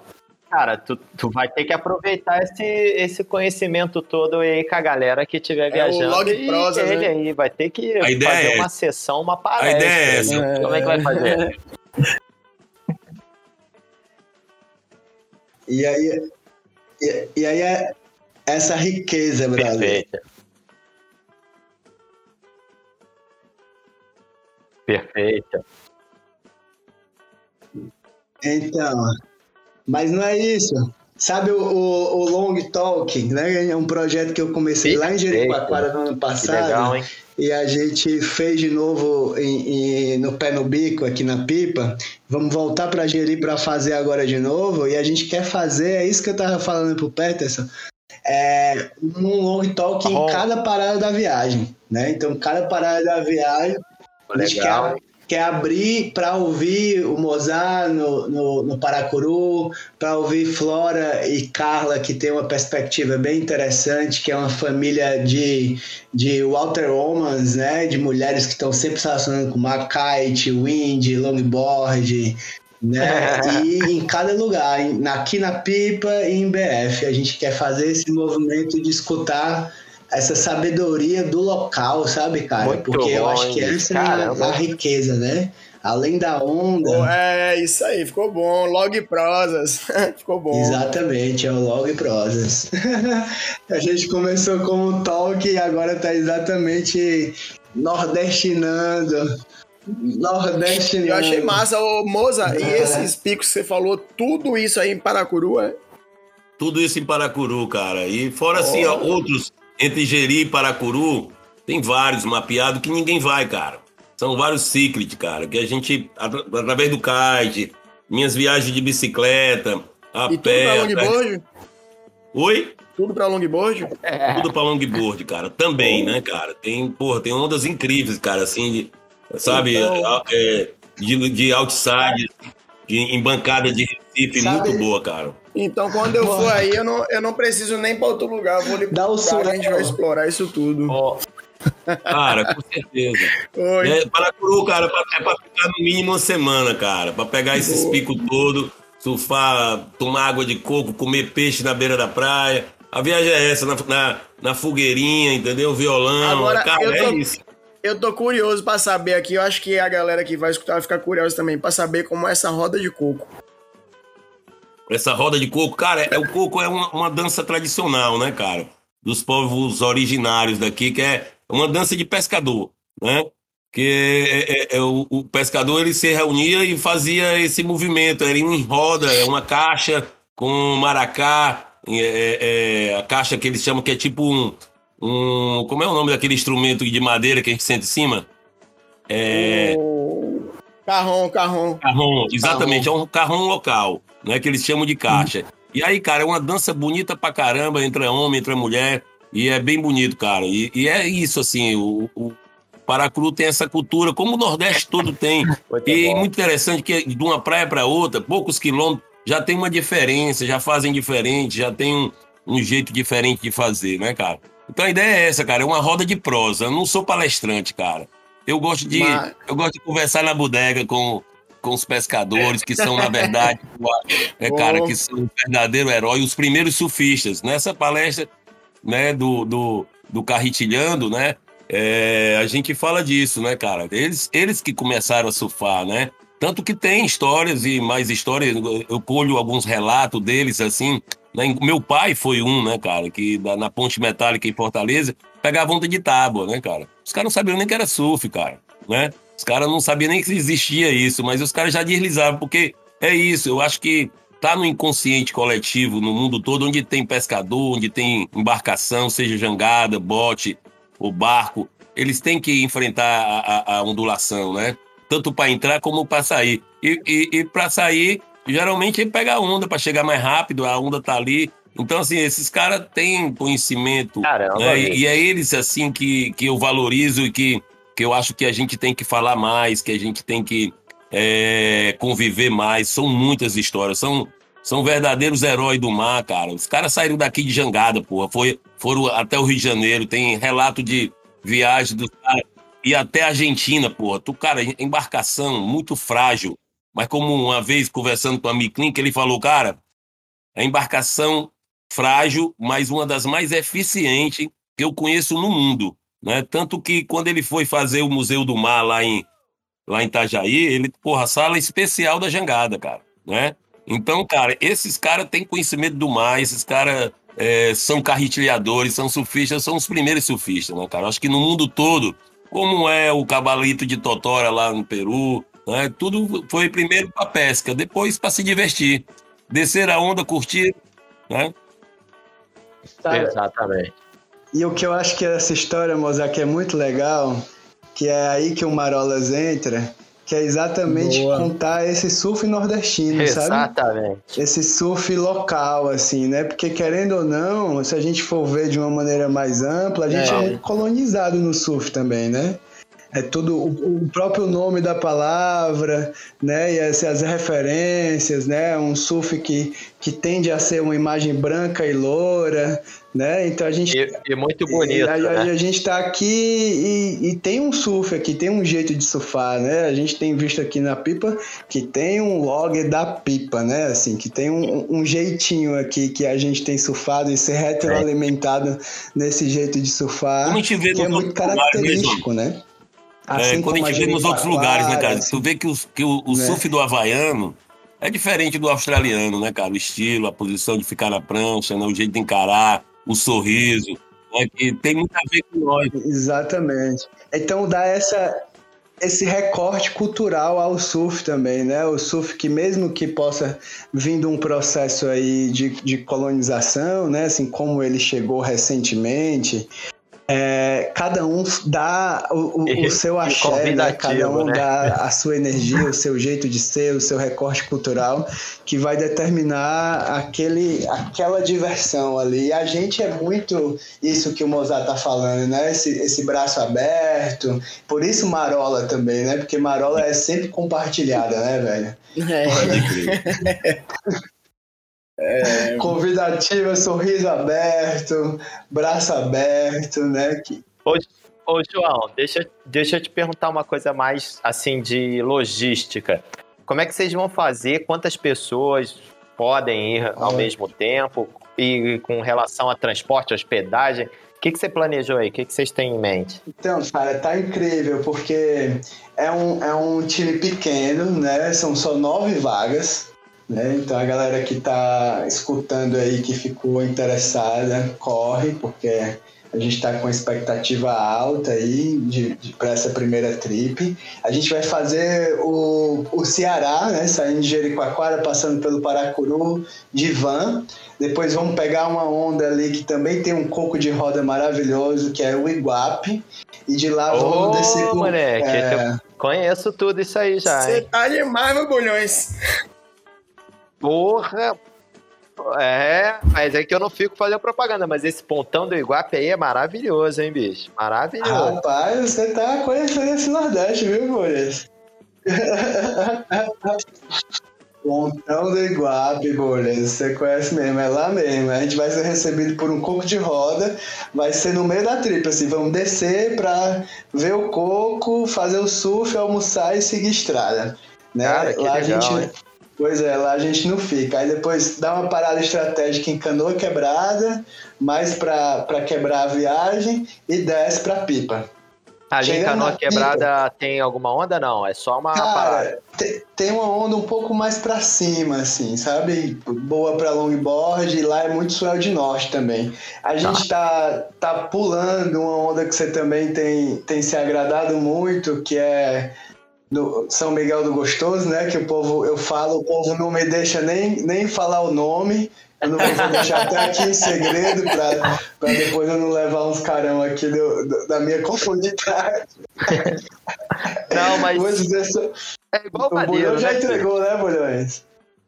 cara, tu, tu vai ter que aproveitar esse, esse conhecimento todo aí com a galera que estiver viajando. É o Log Prosa, né? aí vai ter que a fazer é uma sessão, uma palestra. A ideia é essa. Né? É. Como é que vai fazer? E aí, e, e aí é essa riqueza, Brasil. Perfeito. Perfeito. Então, mas não é isso. Sabe o, o, o, Long Talk, né? É um projeto que eu comecei lá em Jericoacoara no ano passado. Legal, e a gente fez de novo em, em, no pé no bico aqui na pipa. Vamos voltar para Jeri para fazer agora de novo. E a gente quer fazer, é isso que eu tava falando pro Peterson. É um long talk em cada parada da viagem, né? Então, cada parada da viagem, Legal. a gente quer quer abrir para ouvir o Mozart no, no, no Paracuru, para ouvir Flora e Carla, que tem uma perspectiva bem interessante, que é uma família de, de Walter Omans, né, de mulheres que estão sempre se relacionando com kite, wind, longboard, né? e em cada lugar, aqui na Pipa e em BF, a gente quer fazer esse movimento de escutar essa sabedoria do local, sabe, cara? Muito Porque bom, eu acho que essa Caramba. é a, riqueza, né? Além da onda. É, isso aí, ficou bom. Log prosas. ficou bom. Exatamente, é o log prosas. a gente começou com o talk e agora tá exatamente nordestinando. Nordestinando. Eu achei massa, ô Moza, e esses picos que você falou, tudo isso aí em Paracuru, é? Tudo isso em Paracuru, cara. E fora oh. assim, ó, outros entre Jeri e Paracuru, tem vários mapeados que ninguém vai, cara. São vários ciclos, cara, que a gente, através do kite, minhas viagens de bicicleta, a e pé. Tudo pra longboard? Oi? Tudo pra longboard? Tudo pra longboard, cara. Também, né, cara? Tem, porra, tem ondas incríveis, cara, assim, de, sabe, então... é, de, de outside, de, em bancada de Recife, sabe... muito boa, cara. Então, quando eu for aí, eu não, eu não preciso nem para outro lugar. Eu vou lhe Dá o lugar, a gente vai explorar isso tudo. Oh. Cara, com certeza. Oi. É, Paracuru, cara, é pra ficar no mínimo uma semana, cara. Pra pegar esses picos todos, surfar, tomar água de coco, comer peixe na beira da praia. A viagem é essa, na, na, na fogueirinha, entendeu? Violão. Agora, cara, eu tô, é isso. Eu tô curioso pra saber aqui. Eu acho que a galera que vai escutar vai ficar curiosa também, pra saber como é essa roda de coco essa roda de coco, cara, é, o coco é uma, uma, dança tradicional, né, cara? Dos povos originários daqui, que é uma dança de pescador, né? Que é, é, é o, o, pescador ele se reunia e fazia esse movimento, era em roda, é uma caixa com maracá, é, é, é, a caixa que eles chamam que é tipo um, um. Como é o nome daquele instrumento de madeira que a gente sente em cima? É. Carrom, carrom. Carrom, exatamente, carrom. é um carrom local né? Que eles chamam de caixa. E aí, cara, é uma dança bonita pra caramba, entre homem, entre mulher, e é bem bonito, cara. E, e é isso, assim, o, o Paracuru tem essa cultura, como o Nordeste todo tem. Muito e é muito interessante que de uma praia para outra, poucos quilômetros, já tem uma diferença, já fazem diferente, já tem um, um jeito diferente de fazer, né, cara? Então a ideia é essa, cara, é uma roda de prosa. Eu não sou palestrante, cara. Eu gosto de, Mas... eu gosto de conversar na bodega com, com os pescadores, que são, na verdade, é, cara, que são o verdadeiro herói, os primeiros surfistas. Nessa palestra né, do, do, do Carretilhando, né? É, a gente fala disso, né, cara? Eles, eles que começaram a surfar, né? Tanto que tem histórias e mais histórias, eu colho alguns relatos deles, assim. Né? Meu pai foi um, né, cara, que na Ponte Metálica em Fortaleza pegava onda de tábua, né, cara? Os caras não sabiam nem que era surf, cara, né? Os caras não sabiam nem que existia isso, mas os caras já deslizavam, porque é isso, eu acho que tá no inconsciente coletivo no mundo todo, onde tem pescador, onde tem embarcação, seja jangada, bote ou barco, eles têm que enfrentar a, a, a ondulação, né? Tanto para entrar como para sair. E, e, e para sair, geralmente ele pega a onda para chegar mais rápido, a onda tá ali. Então, assim, esses caras têm conhecimento. Caramba, né? e, e, é eles, assim, que, que eu valorizo e que que eu acho que a gente tem que falar mais, que a gente tem que é, conviver mais. São muitas histórias, são, são verdadeiros heróis do mar, cara. Os caras saíram daqui de jangada, porra. Foi, foram até o Rio de Janeiro, tem relato de viagem dos caras. E até a Argentina, porra. Tu, cara, embarcação muito frágil. Mas como uma vez conversando com a Miclin, que ele falou, cara, a embarcação frágil, mas uma das mais eficientes que eu conheço no mundo. Né? Tanto que quando ele foi fazer o Museu do Mar lá em, lá em Itajaí, ele, porra, sala especial da jangada, cara, né? Então, cara, esses caras têm conhecimento do mar, esses caras é, são carretilhadores, são surfistas, são os primeiros surfistas, né, cara? Acho que no mundo todo como é o cabalito de Totora lá no Peru. Né? Tudo foi primeiro para pesca, depois para se divertir. Descer a onda, curtir. Né? Exatamente. E o que eu acho que essa história, Mozart, é muito legal, que é aí que o Marolas entra, que é exatamente Boa. contar esse surf nordestino, exatamente. sabe? Exatamente. Esse surf local, assim, né? Porque querendo ou não, se a gente for ver de uma maneira mais ampla, a gente é, é colonizado no surf também, né? É tudo o, próprio nome da palavra, né? E as, as, referências, né? Um surf que, que tende a ser uma imagem branca e loura, né? Então a gente e, e muito bonito. A, né? a, a gente está aqui e, e, tem um surf aqui, tem um jeito de surfar, né? A gente tem visto aqui na pipa que tem um log da pipa, né? Assim, que tem um, um jeitinho aqui que a gente tem surfado e ser retroalimentado é. nesse jeito de surfar, que é muito característico, né? Assim é, quando a gente vê nos outros lugares, né, cara? Assim, tu vê que, o, que o, o né? surf do havaiano é diferente do australiano, né, cara? O estilo, a posição de ficar na prancha, né? o jeito de encarar, o sorriso, né? que tem muito a ver com nós. Exatamente. Então dá essa, esse recorte cultural ao surf também, né? O surf que mesmo que possa vindo um processo aí de, de colonização, né? Assim como ele chegou recentemente, é, cada um dá o, o, o seu axé, né? cada um né? dá a sua energia, o seu jeito de ser, o seu recorte cultural, que vai determinar aquele, aquela diversão ali. E a gente é muito isso que o Mozart tá falando, né? Esse, esse braço aberto. Por isso Marola também, né? Porque Marola é sempre compartilhada, né, velho? É. É... Convidativa, sorriso aberto, braço aberto, né? Que... Ô, ô, João, deixa, deixa eu te perguntar uma coisa mais assim de logística. Como é que vocês vão fazer? Quantas pessoas podem ir ao mesmo tempo? E com relação a transporte, hospedagem, o que, que você planejou aí? O que, que vocês têm em mente? Então, cara, tá incrível, porque é um, é um time pequeno, né? São só nove vagas. Né? Então a galera que está escutando aí, que ficou interessada, corre, porque a gente está com expectativa alta aí de, de para essa primeira trip. A gente vai fazer o, o Ceará, né? Saindo de Jericoacoara, passando pelo Paracuru, de van. Depois vamos pegar uma onda ali que também tem um coco de roda maravilhoso, que é o Iguape. E de lá oh, vamos descer pro... moleque, é... conheço tudo isso aí já. Você tá demais, meu bolhões. Porra! É, mas é que eu não fico fazendo propaganda, mas esse pontão do Iguape aí é maravilhoso, hein, bicho? Maravilhoso. Rapaz, você tá conhecendo esse Nordeste, viu, Boris? Pontão do Iguape, Boris, você conhece mesmo, é lá mesmo. A gente vai ser recebido por um coco de roda, vai ser no meio da tripa, assim, vamos descer pra ver o coco, fazer o surf, almoçar e seguir estrada. Né? Cara, que lá legal, a gente. Hein? Pois é, lá a gente não fica. Aí depois dá uma parada estratégica em canoa quebrada, mais para quebrar a viagem e desce para pipa. Ali em canoa quebrada pipa, tem alguma onda? Não, é só uma cara, parada. Tem uma onda um pouco mais para cima, assim, sabe? Boa para longboard e lá é muito swell de norte também. A gente tá, tá pulando uma onda que você também tem, tem se agradado muito, que é do São Miguel do Gostoso, né? Que o povo, eu falo, o povo não me deixa nem, nem falar o nome. Eu não vou deixar até aqui em segredo para depois eu não levar uns carão aqui do, do, da minha comunidade. Não, mas. é igual o Bulhão já né? entregou, né, Bulhões?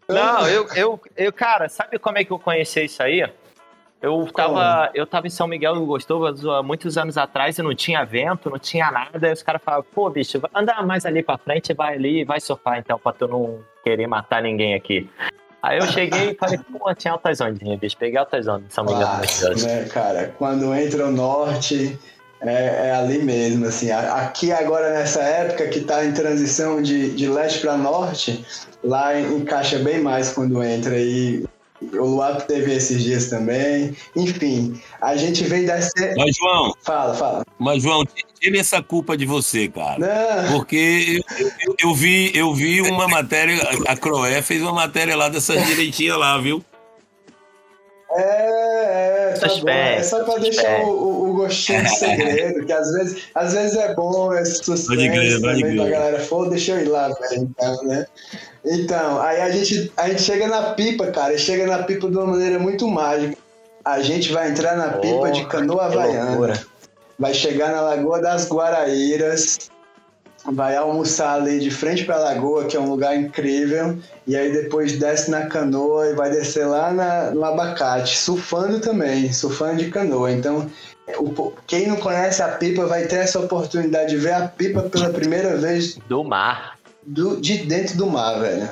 Não, eu, eu, eu, cara, sabe como é que eu conheci isso aí? Eu tava, eu tava em São Miguel do Gostoso há muitos anos atrás e não tinha vento, não tinha nada. E os caras falavam, pô, bicho, anda mais ali pra frente, vai ali e vai surfar então, pra tu não querer matar ninguém aqui. Aí eu cheguei e falei, pô, tinha altas ondinhas, bicho. Peguei altas ondas em São Miguel do Gostoso. Né, cara, quando entra o norte, é, é, ali mesmo, assim. Aqui agora nessa época que está em transição de, de leste para norte, lá encaixa bem mais quando entra e o Luato teve esses dias também. Enfim, a gente vem dessa. Mas, João. Fala, fala. Mas, João, tira essa culpa de você, cara. Não. Porque eu, eu, eu, vi, eu vi uma matéria, a Croé fez uma matéria lá dessas direitinhas lá, viu? É, é, É, tá bom. É só pra deixar o, o, gostinho de segredo, que às vezes, às vezes é bom esse suspense crer, também pra galera. Pô, deixa eu ir lá, velho, então, né? Então, aí a gente, a gente chega na pipa, cara, e chega na pipa de uma maneira muito mágica. A gente vai entrar na pipa oh, de canoa havaiana. Vai chegar na Lagoa das Guaraíras, vai almoçar ali de frente para a lagoa, que é um lugar incrível, e aí depois desce na canoa e vai descer lá na, no abacate, surfando também, surfando de canoa. Então, o, quem não conhece a pipa vai ter essa oportunidade de ver a pipa pela primeira vez. Do mar. Do, de dentro do mar, velho.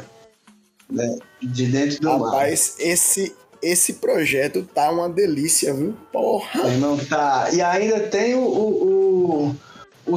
Né? De dentro do Rapaz, mar. Rapaz, esse, esse projeto tá uma delícia, viu? Porra! Irmão, tá. E ainda tem o, o o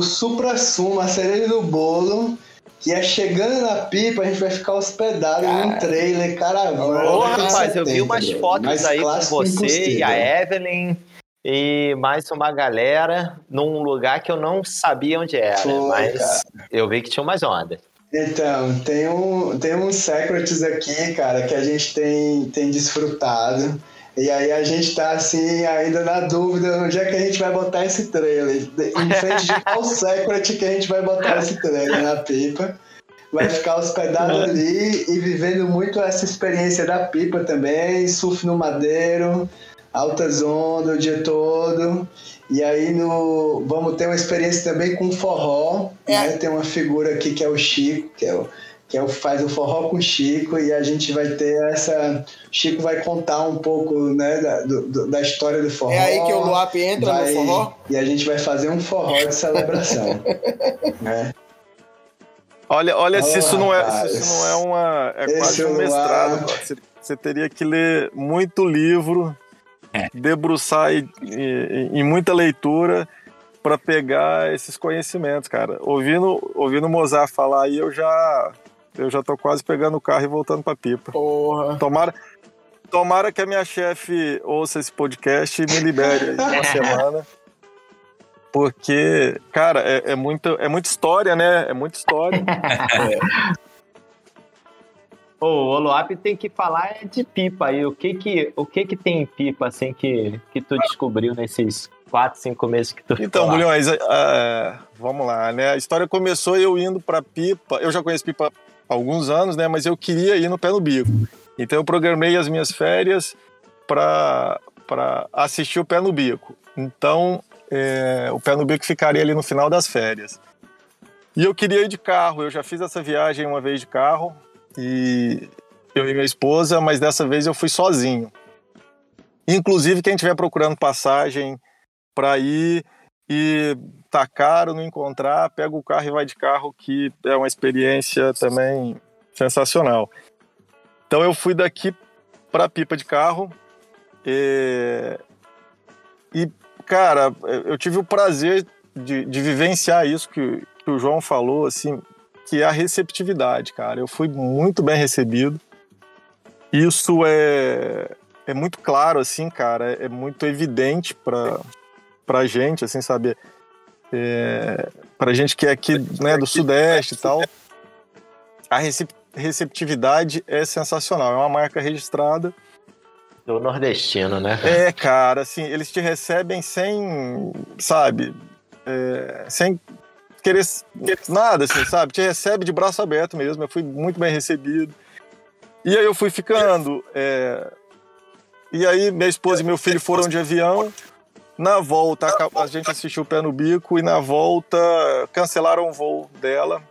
supra-sumo, a cereja do bolo, que é chegando na pipa, a gente vai ficar hospedado Cara. num trailer caravana. Ô, rapaz, eu vi umas fotos aí com você impossível. e a Evelyn e mais uma galera num lugar que eu não sabia onde era, Foi, mas cara. eu vi que tinha umas ondas. Então, tem um, tem uns secrets aqui, cara, que a gente tem, tem desfrutado. E aí a gente tá assim, ainda na dúvida onde é que a gente vai botar esse trailer. Em frente de qual secret que a gente vai botar esse trailer na pipa. Vai ficar hospedado uhum. ali e vivendo muito essa experiência da pipa também, surf no madeiro, altas ondas o dia todo. E aí no, vamos ter uma experiência também com forró. É. Né? Tem uma figura aqui que é o Chico, que é o que é o, faz o forró com o Chico, e a gente vai ter essa. Chico vai contar um pouco né, da, do, da história do forró. É aí que o Luap entra vai, no forró? E a gente vai fazer um forró de celebração. né? Olha, olha oh, se, isso não é, se isso não é uma. É quase um mestrado. Você, você, teria que ler muito livro, é. debruçar em, muita leitura para pegar esses conhecimentos, cara. Ouvindo, ouvindo o Mozart falar aí, eu já eu já tô quase pegando o carro e voltando pra pipa. Porra. Tomara, tomara que a minha chefe ouça esse podcast e me libere aí uma semana. Porque, cara, é, é, muita, é muita história, né? É muita história. é. o Oloap tem que falar de pipa aí. O que que, o que que tem em pipa, assim, que, que tu descobriu nesses quatro, cinco meses que tu Então, Bulhões, uh, vamos lá, né? A história começou eu indo pra pipa. Eu já conheço pipa alguns anos, né? Mas eu queria ir no pé no bico. Então eu programei as minhas férias para assistir o pé no bico. Então é, o pé no bico ficaria ali no final das férias. E eu queria ir de carro. Eu já fiz essa viagem uma vez de carro e eu e minha esposa, mas dessa vez eu fui sozinho. Inclusive quem estiver procurando passagem para ir e tá caro, não encontrar, pega o carro e vai de carro, que é uma experiência também sensacional. Então eu fui daqui para Pipa de carro e, e, cara, eu tive o prazer de, de vivenciar isso que, que o João falou, assim, que é a receptividade, cara. Eu fui muito bem recebido. Isso é, é muito claro, assim, cara, é muito evidente para pra gente, assim, sabe? É, pra gente que é aqui né, do Sudeste e tal, a receptividade é sensacional. É uma marca registrada. Do nordestino, né? É, cara, assim, eles te recebem sem, sabe, é, sem querer nada, assim, sabe? Te recebe de braço aberto mesmo. Eu fui muito bem recebido. E aí eu fui ficando. É... E aí minha esposa e meu filho foram de avião. Na volta, a gente assistiu o pé no bico e na volta cancelaram o voo dela.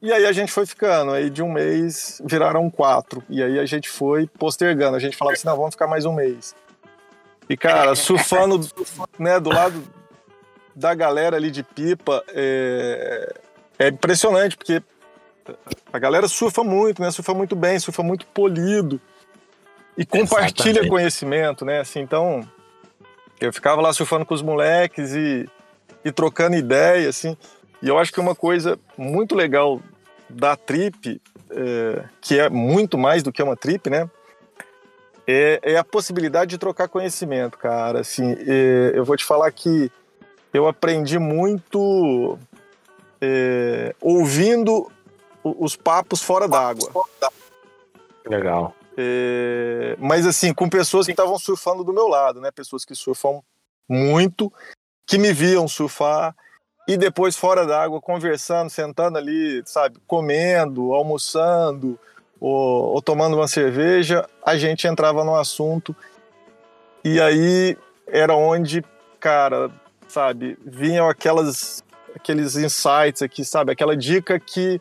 E aí a gente foi ficando. Aí de um mês viraram quatro. E aí a gente foi postergando. A gente falava assim: não, vamos ficar mais um mês. E cara, surfando né, do lado da galera ali de pipa é, é impressionante, porque a galera surfa muito, né? Surfa muito bem, surfa muito polido. E compartilha Exatamente. conhecimento, né? Assim, então eu ficava lá surfando com os moleques e, e trocando ideia, assim. E eu acho que uma coisa muito legal da trip, é, que é muito mais do que uma trip, né? É, é a possibilidade de trocar conhecimento, cara. Assim, é, eu vou te falar que eu aprendi muito é, ouvindo os papos fora d'água. Legal. É, mas assim, com pessoas que estavam surfando do meu lado, né? Pessoas que surfam muito, que me viam surfar e depois fora d'água conversando, sentando ali, sabe, comendo, almoçando ou, ou tomando uma cerveja, a gente entrava no assunto e aí era onde, cara, sabe, vinham aquelas aqueles insights aqui, sabe, aquela dica que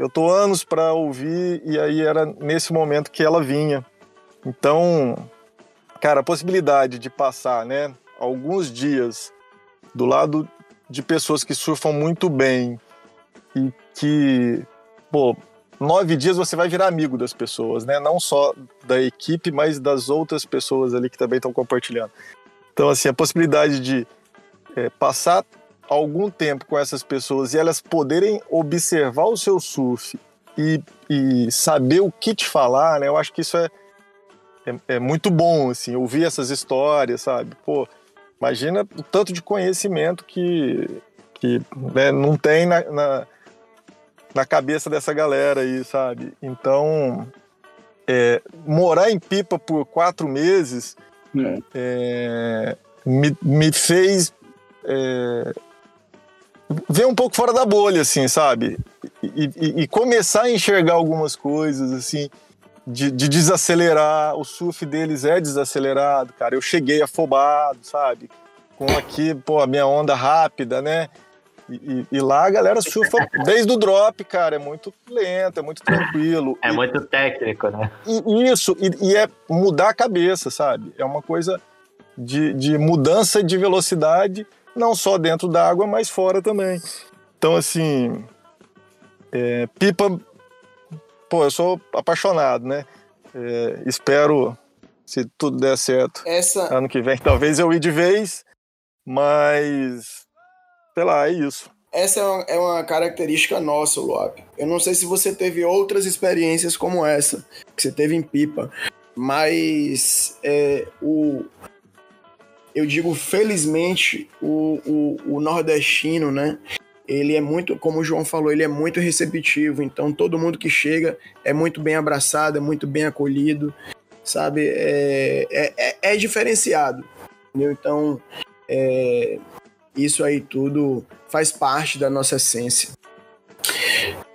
eu tô anos para ouvir e aí era nesse momento que ela vinha. Então, cara, a possibilidade de passar, né, alguns dias do lado de pessoas que surfam muito bem e que, pô, nove dias você vai virar amigo das pessoas, né? Não só da equipe, mas das outras pessoas ali que também estão compartilhando. Então, assim, a possibilidade de é, passar algum tempo com essas pessoas e elas poderem observar o seu surf e, e saber o que te falar, né? Eu acho que isso é, é, é, muito bom, assim, ouvir essas histórias, sabe? Pô, imagina o tanto de conhecimento que, que né, não tem na, na, na, cabeça dessa galera aí, sabe? Então, é, morar em Pipa por quatro meses é. é me, me fez é, ver um pouco fora da bolha, assim, sabe? E, e, e começar a enxergar algumas coisas, assim, de, de, desacelerar. O surf deles é desacelerado, cara. Eu cheguei afobado, sabe? Com aqui, pô, a minha onda rápida, né? E, e, lá a galera surfa desde o drop, cara. É muito lento, é muito tranquilo. É muito técnico, né? isso, e, é mudar a cabeça, sabe? É uma coisa de, de mudança de velocidade não só dentro da água, mas fora também. Então, assim, é, pipa, pô, eu sou apaixonado, né? É, espero, se tudo der certo, Essa... ano que vem, talvez eu ir de vez, mas, sei lá, é isso. Essa é uma, é uma característica nossa, Luap. Eu não sei se você teve outras experiências como essa, que você teve em pipa, mas é, o, eu digo felizmente, o, o, o, nordestino, né? Ele é muito, como o João falou, ele é muito receptivo. Então, todo mundo que chega é muito bem abraçado, é muito bem acolhido, sabe? É, é, é, é diferenciado. Entendeu? Então, é, isso aí tudo faz parte da nossa essência.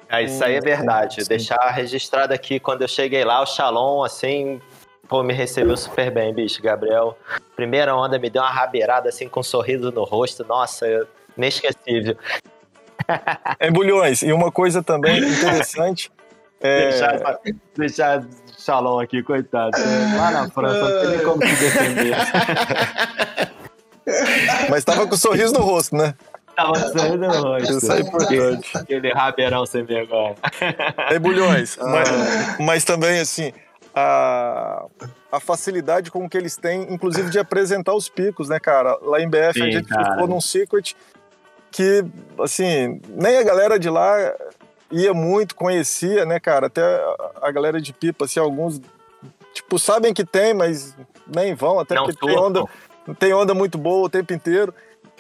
É, isso aí é verdade. Deixar registrado aqui, quando eu cheguei lá, o Shalom, assim, Pô, me recebeu super bem, bicho, Gabriel. Primeira onda me deu uma rabeirada assim com um sorriso no rosto. Nossa, inesquecível. É, Bulhões, e uma coisa também interessante. É... Deixar, deixar Shalom aqui, coitado. Lá na França, não tem nem como se defender. Mas tava com um sorriso no rosto, né? Tava com sorriso no rosto. Isso é importante. Aquele rabeirão sem vergonha. É, Bulhões, ah. mas, mas também, assim, a, a facilidade com que eles têm, inclusive, de apresentar os picos, né, cara? Lá em BF Sim, a gente cara. ficou num circuit que, assim, nem a galera de lá ia muito, conhecia, né, cara? Até a galera de pipa, assim, alguns, tipo, sabem que tem, mas nem vão, até Não porque tem onda, tem onda muito boa o tempo inteiro.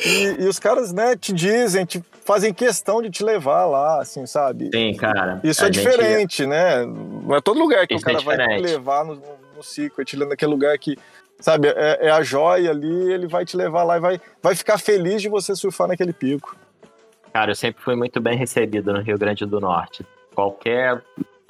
E, e, os caras, né, te dizem, te fazem questão de te levar lá, assim, sabe? Sim, cara. Isso é diferente, né? Não é todo lugar que Isso o cara é vai te levar no, no circuit, naquele lugar que, sabe, é, é, a joia ali, ele vai te levar lá e vai, vai ficar feliz de você surfar naquele pico. Cara, eu sempre fui muito bem recebido no Rio Grande do Norte. Qualquer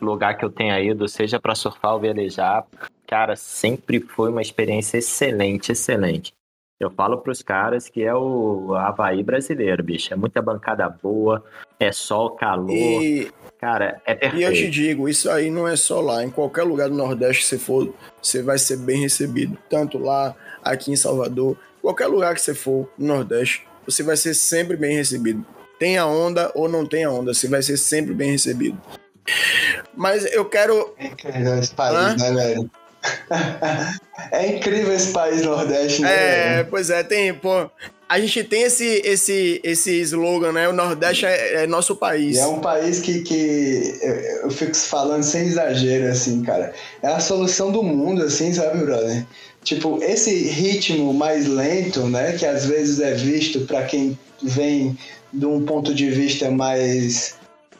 lugar que eu tenha ido, seja para surfar ou velejar, cara, sempre foi uma experiência excelente, excelente. Eu falo pros caras que é o Havaí brasileiro, bicho. É muita bancada boa, é sol, calor. E... Cara, é perfeito. E eu te digo, isso aí não é só lá. Em qualquer lugar do Nordeste que você for, você vai ser bem recebido. Tanto lá, aqui em Salvador, qualquer lugar que você for no Nordeste, você vai ser sempre bem recebido. Tenha onda ou não tenha onda, você vai ser sempre bem recebido. Mas eu quero. É, esse país, né, velho? É incrível esse país Nordeste, né? É, pois é, tem, pô. A gente tem esse, esse, esse slogan, né? O Nordeste é, é nosso país. E é um país que, que eu fico falando sem exagero, assim, cara. É a solução do mundo, assim, sabe, brother? Tipo, esse ritmo mais lento, né? Que às vezes é visto para quem vem de um ponto de vista mais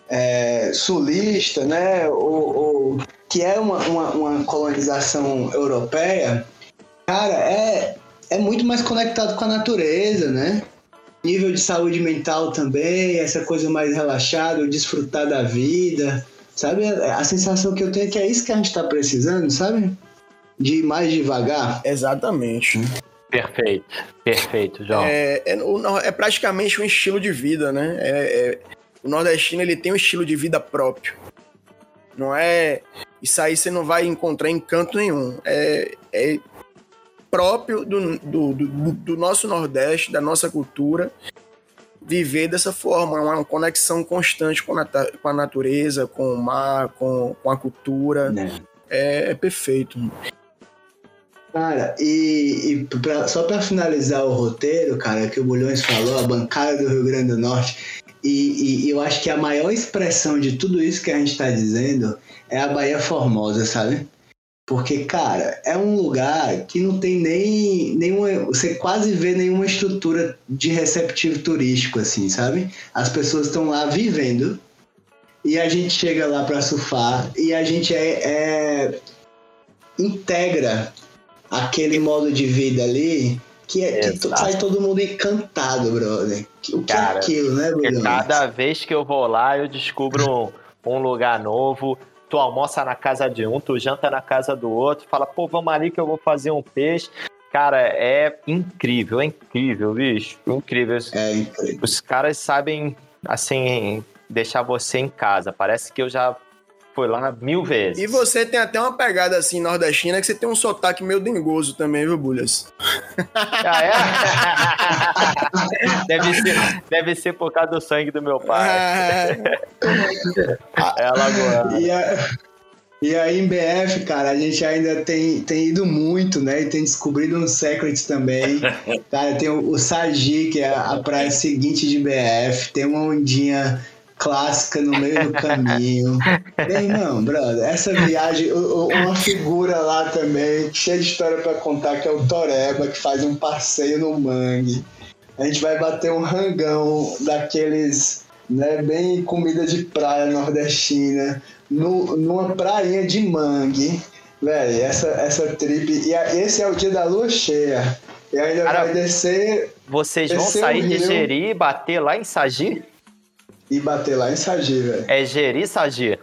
é, sulista, né? Ou, ou que é uma, uma, uma colonização europeia, cara, é, é muito mais conectado com a natureza, né? Nível de saúde mental também, essa coisa mais relaxada, desfrutar da vida, sabe? A sensação que eu tenho é que é isso que a gente está precisando, sabe? De ir mais devagar. Exatamente. Perfeito, perfeito, João. É, é, é praticamente um estilo de vida, né? É, é, o nordestino ele tem um estilo de vida próprio. Não é. Isso aí você não vai encontrar em canto nenhum. É, é próprio do, do, do, do nosso Nordeste, da nossa cultura, viver dessa forma, uma conexão constante com a, com a natureza, com o mar, com, com a cultura. É, é perfeito. Cara, e, e pra, só para finalizar o roteiro, cara, que o Bulhões falou, a bancada do Rio Grande do Norte, e, e, eu acho que a maior expressão de tudo isso que a gente está dizendo é a Bahia Formosa, sabe? Porque, cara, é um lugar que não tem nem nenhuma. Você quase vê nenhuma estrutura de receptivo turístico, assim, sabe? As pessoas estão lá vivendo e a gente chega lá para surfar e a gente é, é integra aquele modo de vida ali que, é, que sai todo mundo encantado, brother. O que é Cara, é aquilo, né, Bruno? Cada vez que eu vou lá, eu descubro um lugar novo. Tu almoça na casa de um, tu janta na casa do outro, fala, pô, vamos ali que eu vou fazer um peixe. Cara, é incrível, é incrível, bicho. Incrível. É incrível. Os caras sabem, assim, deixar você em casa. Parece que eu já foi lá mil vezes. E você tem até uma pegada assim nordestina que você tem um sotaque meio dengoso também, viu, Bulhas? Ah, é? deve, ser, deve ser por causa do sangue do meu pai. É, é Lagoa. E, a, e aí em BF, cara, a gente ainda tem, tem ido muito, né? E tem descobrido uns secrets também. Cara, tem o, o Sagi, que é a praia seguinte de BF. Tem uma ondinha clássica no meio do caminho. Bem, não, brother, essa viagem, uma figura lá também, cheia de história para contar, que é o Toreba, que faz um passeio no mangue. A gente vai bater um rangão daqueles, né, bem comida de praia nordestina, no, numa prainha de mangue. Velho, essa, essa trip. E esse é o dia da lua cheia. E ainda Cara, vai descer. Vocês vão sair de Jeri e bater lá em Sagi? E bater lá em Sagi, velho. É Geri Sagi?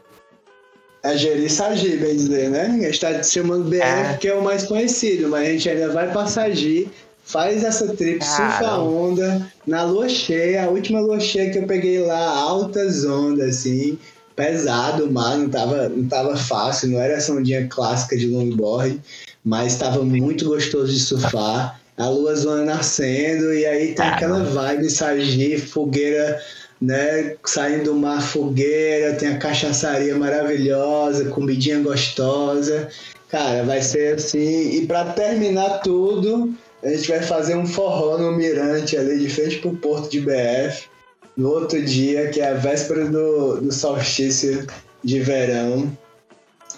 É Geri Sagi, bem dizer, né? A gente tá chamando BF é. que é o mais conhecido, mas a gente ainda vai pra Sagi, faz essa trip, surfa a onda, na lua cheia, a última lua cheia que eu peguei lá, altas ondas, assim, pesado o mar, não tava, não tava fácil, não era essa ondinha clássica de longboard, mas tava muito gostoso de surfar, a lua zona nascendo, e aí tem aquela vibe Sagi, fogueira né? Saindo do mar fogueira, tem a cachaçaria maravilhosa, comidinha gostosa. Cara, vai ser assim. E para terminar tudo, a gente vai fazer um forró no Mirante ali de frente pro porto de BF. No outro dia, que é a véspera do, do solstício de verão.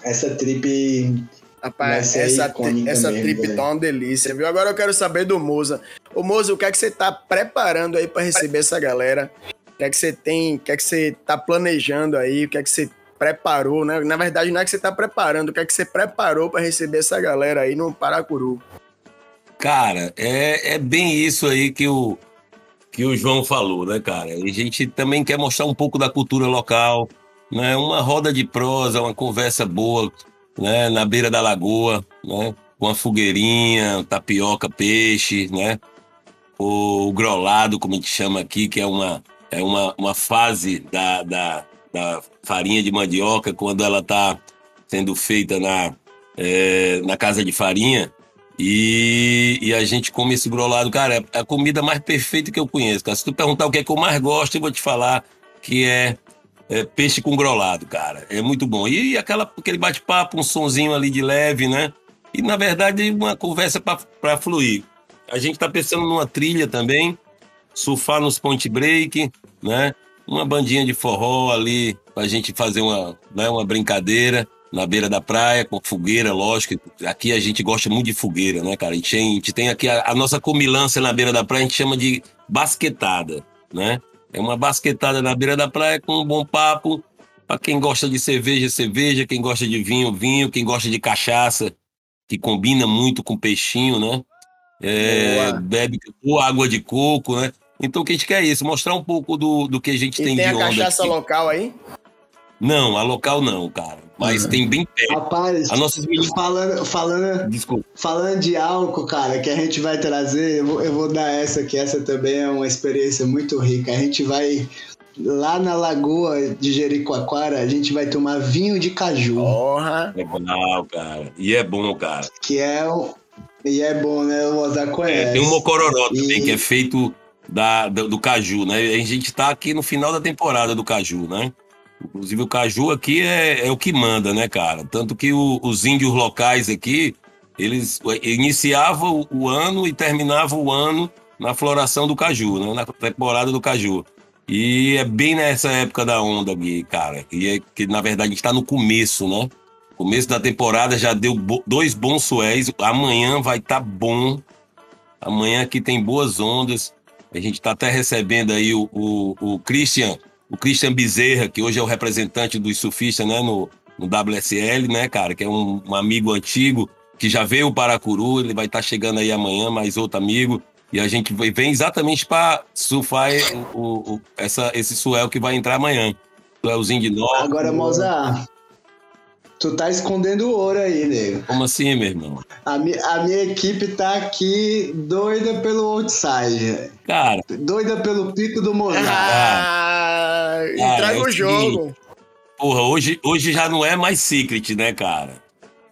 Essa trip Rapaz, essa, essa trip mesmo, tá uma delícia, viu? Agora eu quero saber do Moza. Ô Moza, o que é que você tá preparando aí para receber essa galera o que é que você tem, o que é que você tá planejando aí, o que é que você preparou, né? Na verdade, não é que você tá preparando, o que é que você preparou para receber essa galera aí no Paracuru? Cara, é, é bem isso aí que o, que o João falou, né, cara? A gente também quer mostrar um pouco da cultura local, né? Uma roda de prosa, uma conversa boa, né? Na beira da lagoa, né? Com a fogueirinha, tapioca, peixe, né? O grolado, como a gente chama aqui, que é uma, é uma, uma fase da, da, da farinha de mandioca quando ela está sendo feita na, é, na casa de farinha. E, e, a gente come esse grolado, cara, é a comida mais perfeita que eu conheço. Cara. Se tu perguntar o que é que eu mais gosto, eu vou te falar que é, é peixe com grolado, cara. É muito bom. E, e aquela, aquele bate-papo, um sonzinho ali de leve, né? E na verdade, uma conversa para fluir. A gente está pensando numa trilha também, surfar nos point break, né? Uma bandinha de forró ali pra gente fazer uma, né, uma brincadeira na beira da praia, com fogueira, lógico. Aqui a gente gosta muito de fogueira, né, cara? A gente tem, a gente tem aqui a, a, nossa comilança na beira da praia, a gente chama de basquetada, né? É uma basquetada na beira da praia com um bom papo, Para quem gosta de cerveja, cerveja, quem gosta de vinho, vinho, quem gosta de cachaça, que combina muito com peixinho, né? É, bebe ou água de coco, né? Então o que a gente quer é isso, mostrar um pouco do, do que a gente e tem, tem de a onda cachaça aqui. local aí? Não, a local não, cara. Mas Uhum. tem bem perto. Rapaz, nossas meninas. falando, falando, Desculpa. falando de álcool, cara, que a gente vai trazer, eu vou, eu vou dar essa aqui, essa também é uma experiência muito rica. A gente vai lá na lagoa de Jericoacoara, a gente vai tomar vinho de caju, Porra. Legal, cara. E é bom, cara. que é um, e é bom, né? O É, tem um mocororó também, E- que é feito da, do, do caju, né? A gente tá aqui no final da temporada do caju, né? Inclusive o caju aqui é, é o que manda, né, cara? Tanto que o- os índios locais aqui, eles iniciavam o, ano e terminavam o ano na floração do caju, né? Na temporada do caju. E é bem nessa época da onda, Gui, cara. E é que, na verdade, a gente tá no começo, né? Começo da temporada já deu bo- dois bons suéis. Amanhã vai estar bom. Amanhã aqui tem boas ondas. A gente está até recebendo aí o, o, o Christian, o Christian Bezerra, que hoje é o representante dos surfistas, né, no, no WSL, né, cara, que é um, um amigo antigo que já veio para Curu, ele vai estar chegando aí amanhã, mais outro amigo, e a gente vem exatamente para surfar o, o- essa, esse suel que vai entrar amanhã. Suelzinho de nove. Agora, Mozart, tu tá escondendo ouro aí, nego. Como assim, meu irmão? A, mi, a minha equipe tá aqui doida pelo outside, Cara, doida pelo pico do Mozart. Ah, Ah, entrega é o jogo. Porra, hoje, hoje já não é mais secret, né, cara?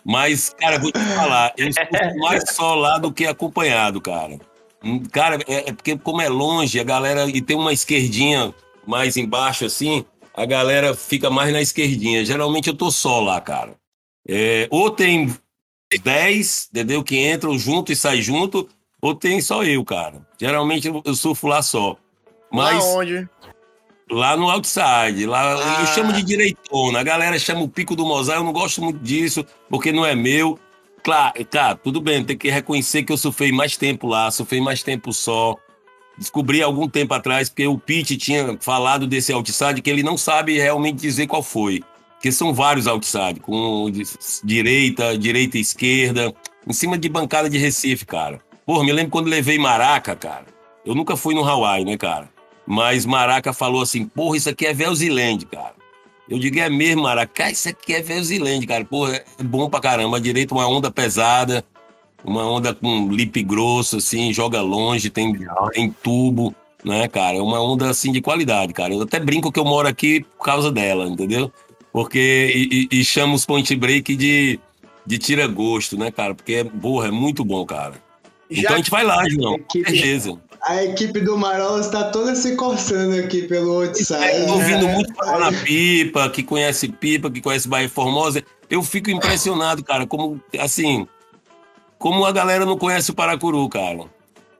Mas, cara, vou te falar, eu escuto mais só lá do que acompanhado, cara. Hum, Cara, é, é porque como é longe, a galera. E tem uma esquerdinha mais embaixo, assim, a galera fica mais na esquerdinha. Geralmente eu tô só lá, cara. É, ou tem 10, entendeu? Que entram junto e saem junto, ou tem só eu, cara. Geralmente eu, surfo lá só. Mas. Lá onde? Lá no outside, lá Ah. eu chamo de direitona. A galera chama o pico do Mozart, eu não gosto muito disso, porque não é meu. Claro, cara, tudo bem, tem que reconhecer que eu surfei mais tempo lá, surfei mais tempo só. Descobri algum tempo atrás, porque o Pete tinha falado desse outside que ele não sabe realmente dizer qual foi. Porque são vários outside, com di- direita, direita e esquerda, em cima de bancada de Recife, cara. Porra, me lembro quando levei Maraca, cara. Eu nunca fui no Hawaii, né, cara? Mas Maraca falou assim, porra, isso aqui é Velziland, cara. Eu digo, é mesmo, Maraca, isso aqui é Velziland, cara. Porra, é bom pra caramba. Direito uma onda pesada, uma onda com lip grosso, assim, joga longe, tem, tem tubo, né, cara? É uma onda, assim, de qualidade, cara. Eu até brinco que eu moro aqui por causa dela, entendeu? Porque, e, e, e chamo os point break de, de tira-gosto, né, cara? Porque, é, porra, é muito bom, cara. Já Então a gente vai lá, João, Equipe- certeza. A equipe do Marolas tá toda se coçando aqui pelo outside. Eu tô ouvindo muito falar na Pipa, que conhece Pipa, que conhece Bahia Formosa. Eu fico impressionado, cara, como, assim, como a galera não conhece o Paracuru, cara.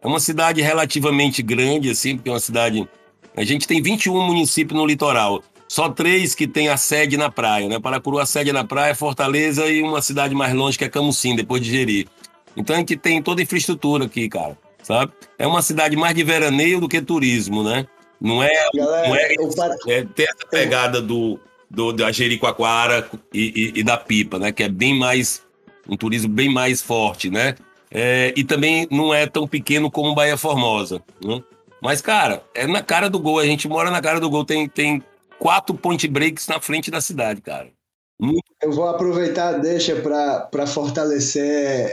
É uma cidade relativamente grande, assim, porque é uma cidade... A gente tem 21 municípios no litoral. Só três que tem a sede na praia, né? Paracuru, a sede na praia, Fortaleza e uma cidade mais longe que é Camusim, depois de Jeri. Então a gente tem toda a infraestrutura aqui, cara, sabe? É uma cidade mais de veraneio do que turismo, né? Não é Galera, não é, o Para- é ter essa pegada do, do da Jericoacoara e, e, e da Pipa, né? Que é bem mais um turismo bem mais forte, né? É, e também não é tão pequeno como Bahia Formosa, né? Mas cara, é na cara do gol. A gente mora na cara do gol. Tem tem quatro point breaks na frente da cidade, cara. Eu vou aproveitar, deixa para fortalecer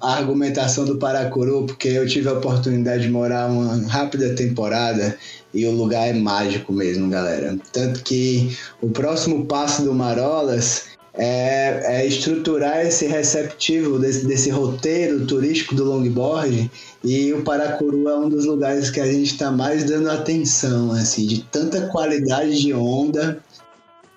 a argumentação do Paracuru, porque eu tive a oportunidade de morar uma rápida temporada e o lugar é mágico mesmo, galera. Tanto que o próximo passo do Marolas é, é estruturar esse receptivo desse, desse roteiro turístico do longboard e o Paracuru é um dos lugares que a gente está mais dando atenção, assim, de tanta qualidade de onda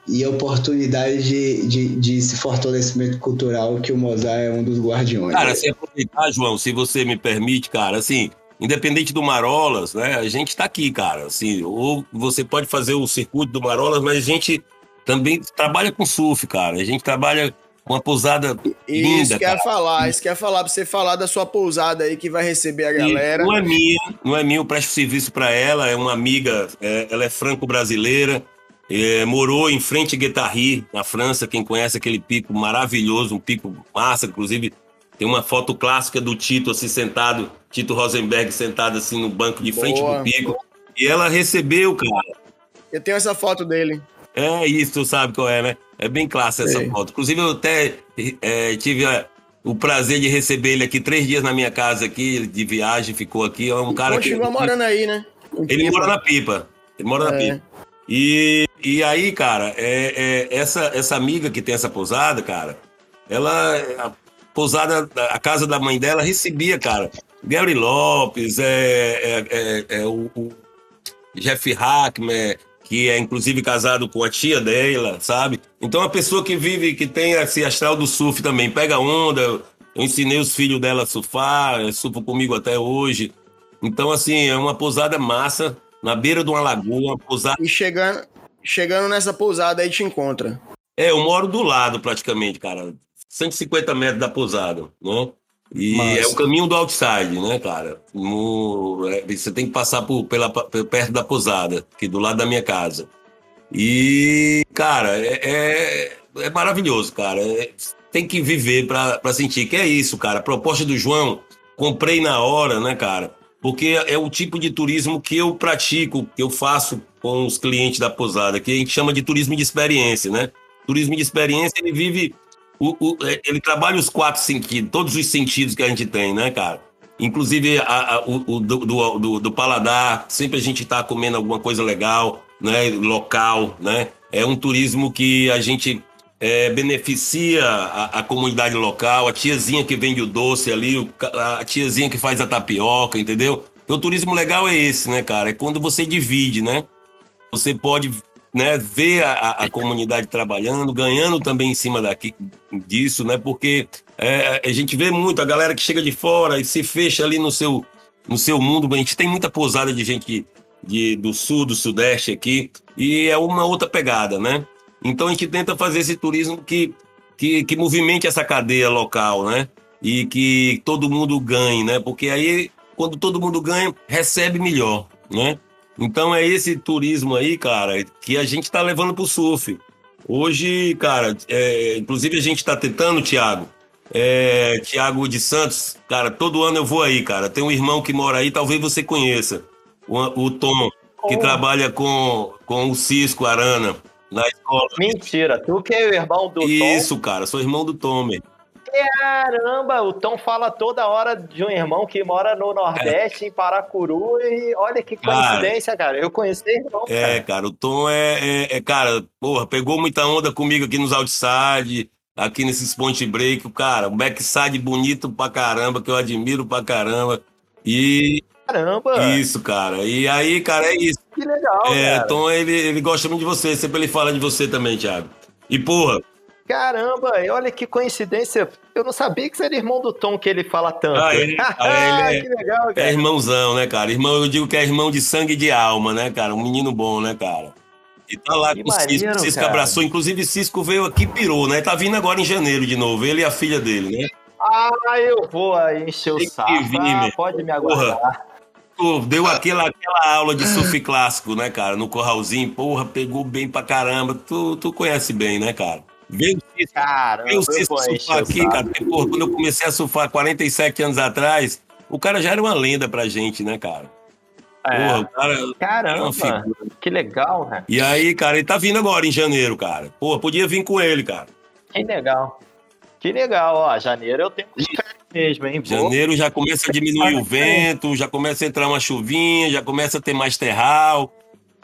e oportunidade de, de, de esse fortalecimento cultural que o Mozart é um dos guardiões. Cara, se aproveitar, João, se você me permite, cara, assim, independente do Marolas, né? A gente tá aqui, cara. Assim, ou você pode fazer o circuito do Marolas, mas a gente também trabalha com surf, cara. A gente trabalha com uma pousada linda, Isso que eu ia cara. falar, isso que eu ia falar pra você falar da sua pousada aí que vai receber a galera. E Não é minha, não é minha, eu presto serviço para ela, é uma amiga, é, ela é franco-brasileira, É, morou em frente a Guetarri, na França. Quem conhece aquele pico maravilhoso, um pico massa, inclusive tem uma foto clássica do Tito assim sentado, Tito Rosenberg sentado assim no banco de frente Boa. do pico. E ela recebeu, cara. Eu tenho essa foto dele. É isso, tu sabe qual é, né? É bem clássica essa foto. Inclusive, eu até é, tive a- o prazer de receber ele aqui três dias na minha casa aqui, de viagem, ficou aqui. É um cara que. Continua morando aí, né? Ele Pipa. mora na pipa. Ele mora na É. pipa. E, e aí, cara, é, é, essa, essa amiga que tem essa pousada, cara, ela. A pousada, a casa da mãe dela recebia, cara. Gary Lopes, é, é, é, é o, o Jeff Hackman, que é inclusive casado com a tia dela, sabe? Então, a pessoa que vive, que tem esse astral do surf também, pega onda. Eu ensinei os filhos dela a surfar, surfam comigo até hoje. Então, assim, é uma pousada massa, na beira de uma lagoa, uma pousada. E chegando, chegando nessa pousada aí te encontra. É, eu moro do lado praticamente, cara. 150 metros da pousada, né? E Massa. é o caminho do outside, né, cara? No- é, você tem que passar por, pela, perto da pousada, aqui do lado da minha casa. E, cara, é, é, é maravilhoso, cara. É- tem que viver pra sentir. Que é isso, cara. A proposta do João, comprei na hora, né, cara? Porque é o tipo de turismo que eu pratico, que eu faço com os clientes da pousada, que a gente chama de turismo de experiência, né? Turismo de experiência, ele vive. O- o- é, ele trabalha os quatro sentidos, todos os sentidos que a gente tem, né, cara? Inclusive a- a- o, do, do, do- paladar, sempre a gente está comendo alguma coisa legal, né? Local, né? É um turismo que a gente é, beneficia a, a comunidade local, a tiazinha que vende o doce ali, a tiazinha que faz a tapioca, entendeu? Então, o turismo legal é esse, né, cara? É quando você divide, né? Você pode né, ver a, a- comunidade trabalhando, ganhando também em cima daqui, disso, né? Porque é, a gente vê muito a galera que chega de fora e se fecha ali no seu, no seu mundo. A gente tem muita pousada de gente de, do sul, do sudeste aqui, e é uma outra pegada, né? Então a gente tenta fazer esse turismo que, que, que movimente essa cadeia local, né? E que todo mundo ganhe, né? Porque aí, quando todo mundo ganha, recebe melhor, né? Então é esse turismo aí, cara, que a gente tá levando pro surf. Hoje, cara, é, inclusive a gente tá tentando, Thiago, é, Thiago de Santos, cara, todo ano eu vou aí, cara. Tem um irmão que mora aí, talvez você conheça, o, o Tom, que Oh. trabalha com, com o Cisco Arana na escola. Mentira, tu que é o irmão do Isso, cara, sou irmão do Tom, meu. Caramba, o Tom fala toda hora de um irmão que mora no Nordeste, em Paracuru, e olha que Cara. coincidência, cara. Eu conheci irmão, É, cara. cara, o Tom é, é, é, cara, porra, pegou muita onda comigo aqui nos outside, aqui nesses point break, cara, um backside bonito pra caramba, que eu admiro pra caramba. E Caramba, isso, cara. E aí, cara, é isso. que legal, É, cara. Tom, ele, ele gosta muito de você, sempre ele fala de você também, Thiago. E, porra, Caramba, olha que coincidência. Eu não sabia que você era irmão do Tom, que ele fala tanto. Ah, ele- ah, ele é- que legal, é cara. irmãozão, né, cara? Irmão, eu digo que é irmão de sangue e de alma, né, cara? Um menino bom, né, cara? E tá lá Que com o Cisco. Cisco cara. abraçou. Inclusive, Cisco veio aqui e pirou, né? Tá vindo agora em janeiro de novo. Ele e a filha dele, né? Ah, eu vou aí encher o saco. Ah, pode me aguardar. Pô, Deu aquela, aquela aula de surf clássico, né, cara? No corralzinho. Porra, pegou bem pra caramba. Tu, tu conhece bem, né, cara? Veio o Cisco Caramba, Veio o eu Cisco vou encher surfar o aqui, cara. Porque, porra, quando eu comecei a surfar 47 anos atrás, o cara já era uma lenda pra gente, né, cara? Porra, É. o cara Caramba, que legal, né? E aí, cara, ele tá vindo agora em janeiro, cara. Pô, podia vir com ele, cara. Que legal. Que legal, ó. Janeiro eu tenho mesmo, hein? Vou- Janeiro já começa a diminuir o vento, já começa a entrar uma chuvinha, já começa a ter mais terral,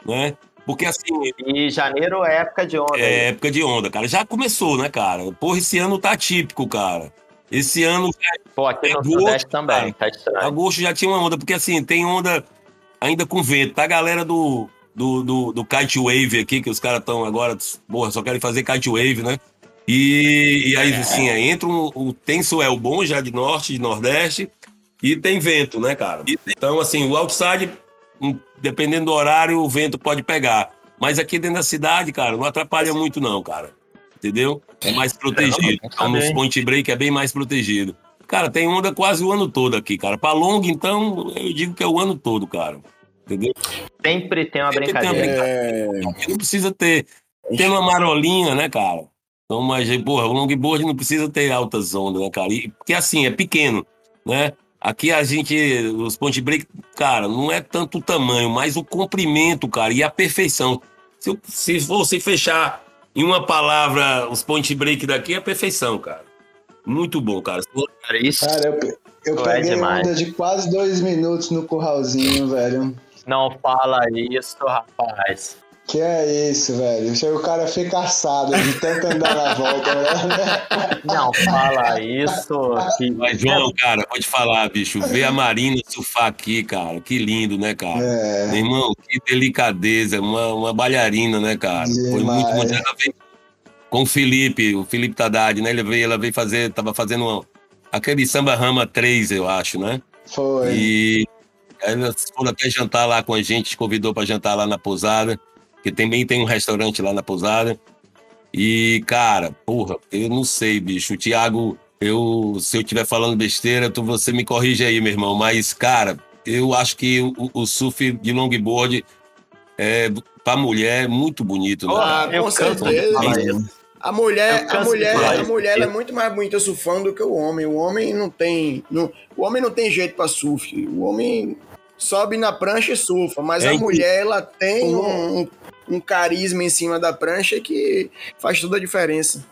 né? Porque assim, E janeiro é época de onda. é época de onda, cara. Já começou, né, cara? Porra, esse ano tá típico, cara. Esse ano, Pô, aqui no é Sudeste também, tá estranho. agosto já tinha uma onda, porque assim, tem onda ainda com vento. Tá a galera do, do, do, do kite wave aqui, que os caras estão agora, porra, só querem fazer kite wave, né? E, e aí, assim, é, entra um, o tem swell bom já de norte, de nordeste, e tem vento, né, cara? Então, assim, o outside, hum, dependendo do horário, o vento pode pegar. Mas aqui dentro da cidade, cara, não atrapalha muito, não, cara. Entendeu? É mais protegido. Então, nos point break é bem mais protegido. Cara, tem onda quase o ano todo aqui, cara. Pra long, então, eu digo que é o ano todo, cara. Entendeu? Sempre tem uma Sempre tem uma brincadeira. É, Não precisa ter. Tem uma marolinha, né, cara? Então, mas, porra, o longboard não precisa ter altas ondas, né, cara? E, porque assim, é pequeno, né? Aqui a gente, os point break, cara, não é tanto o tamanho, mas o comprimento, cara, e a perfeição. Se, se você fechar em uma palavra os point break daqui, é a perfeição, cara. Muito bom, cara. Cara, Isso Cara, eu, eu Isso é peguei demais. onda de quase dois minutos no curralzinho, velho. não fala isso, rapaz. Que é isso, velho. Chega o cara fica assado de tanto andar na volta, né? Não fala isso. Que... Mas, João, cara, vou te falar, bicho, ver a Marina surfar aqui, cara, que lindo, né, cara? É. Meu irmão, que delicadeza, uma, uma bailarina, né, cara? Foi Demais. muito, muito. Ela veio com o Felipe, o Felipe Tadad, né? Ele veio, ela veio fazer, tava fazendo uma- aquele samba rama 3, eu acho, né? Foi. E aí elas foram até jantar lá com a gente, convidou para jantar lá na pousada, que também tem um restaurante lá na pousada. E, cara, porra, eu não sei, bicho. O Thiago, eu, se eu estiver falando besteira, tu, você me corrige aí, meu irmão. Mas, cara, eu acho que o, o surf de longboard é, pra mulher é muito bonito, né? Ah, com certeza. A mulher, a mulher, a mulher ela é muito mais bonita surfando do que o homem. O homem não tem, não, o homem não tem jeito para surf. O homem sobe na prancha e surfa, mas É a que- mulher ela tem um, um- um carisma em cima da prancha que faz toda a diferença.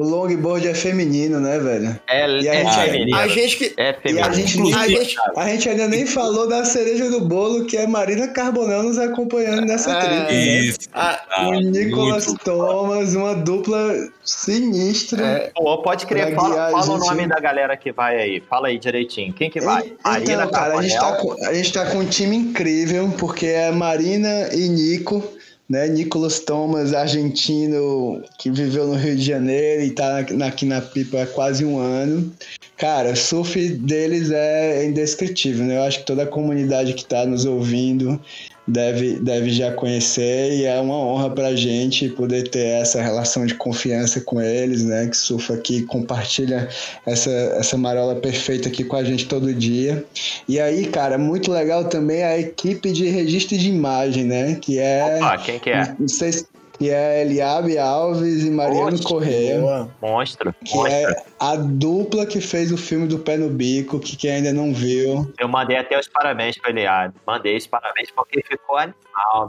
O longboard é feminino, né, velho? É, E é a gente- feminino. A gente que É E a feminino. gente, a gente a gente ainda nem falou da cereja do bolo, que é Marina Carbonel nos acompanhando nessa É. trilha. né? Isso. Ah, O Nicolas. Thomas, uma dupla sinistra. é, Pô, pode crer, fala, fala o nome da galera que vai aí. Fala aí direitinho. Quem que vai? Então, cara, a gente, tá com, a gente tá com um time incrível, porque é Marina e Nico, né? Nicolas Thomas, argentino, que viveu no Rio de Janeiro e tá aqui na Pipa há quase um ano. Cara, o surf deles é indescritível, né? Eu acho que toda a comunidade que tá nos ouvindo deve, deve já conhecer e é uma honra pra gente poder ter essa relação de confiança com eles, né? Que surfa aqui, compartilha essa, essa marola perfeita aqui com a gente todo dia. E aí, cara, muito legal também a equipe de registro de imagem, né? Que é. Opa, quem que é? Não sei se. Que é Eliabe Alves e Mariano Oxe, Correia. boa. Monstro. Que monstro. é a dupla que fez o filme do Pé no Bico, que quem ainda não viu. Eu mandei até os parabéns pra Eliade. Mandei os parabéns porque ficou animal,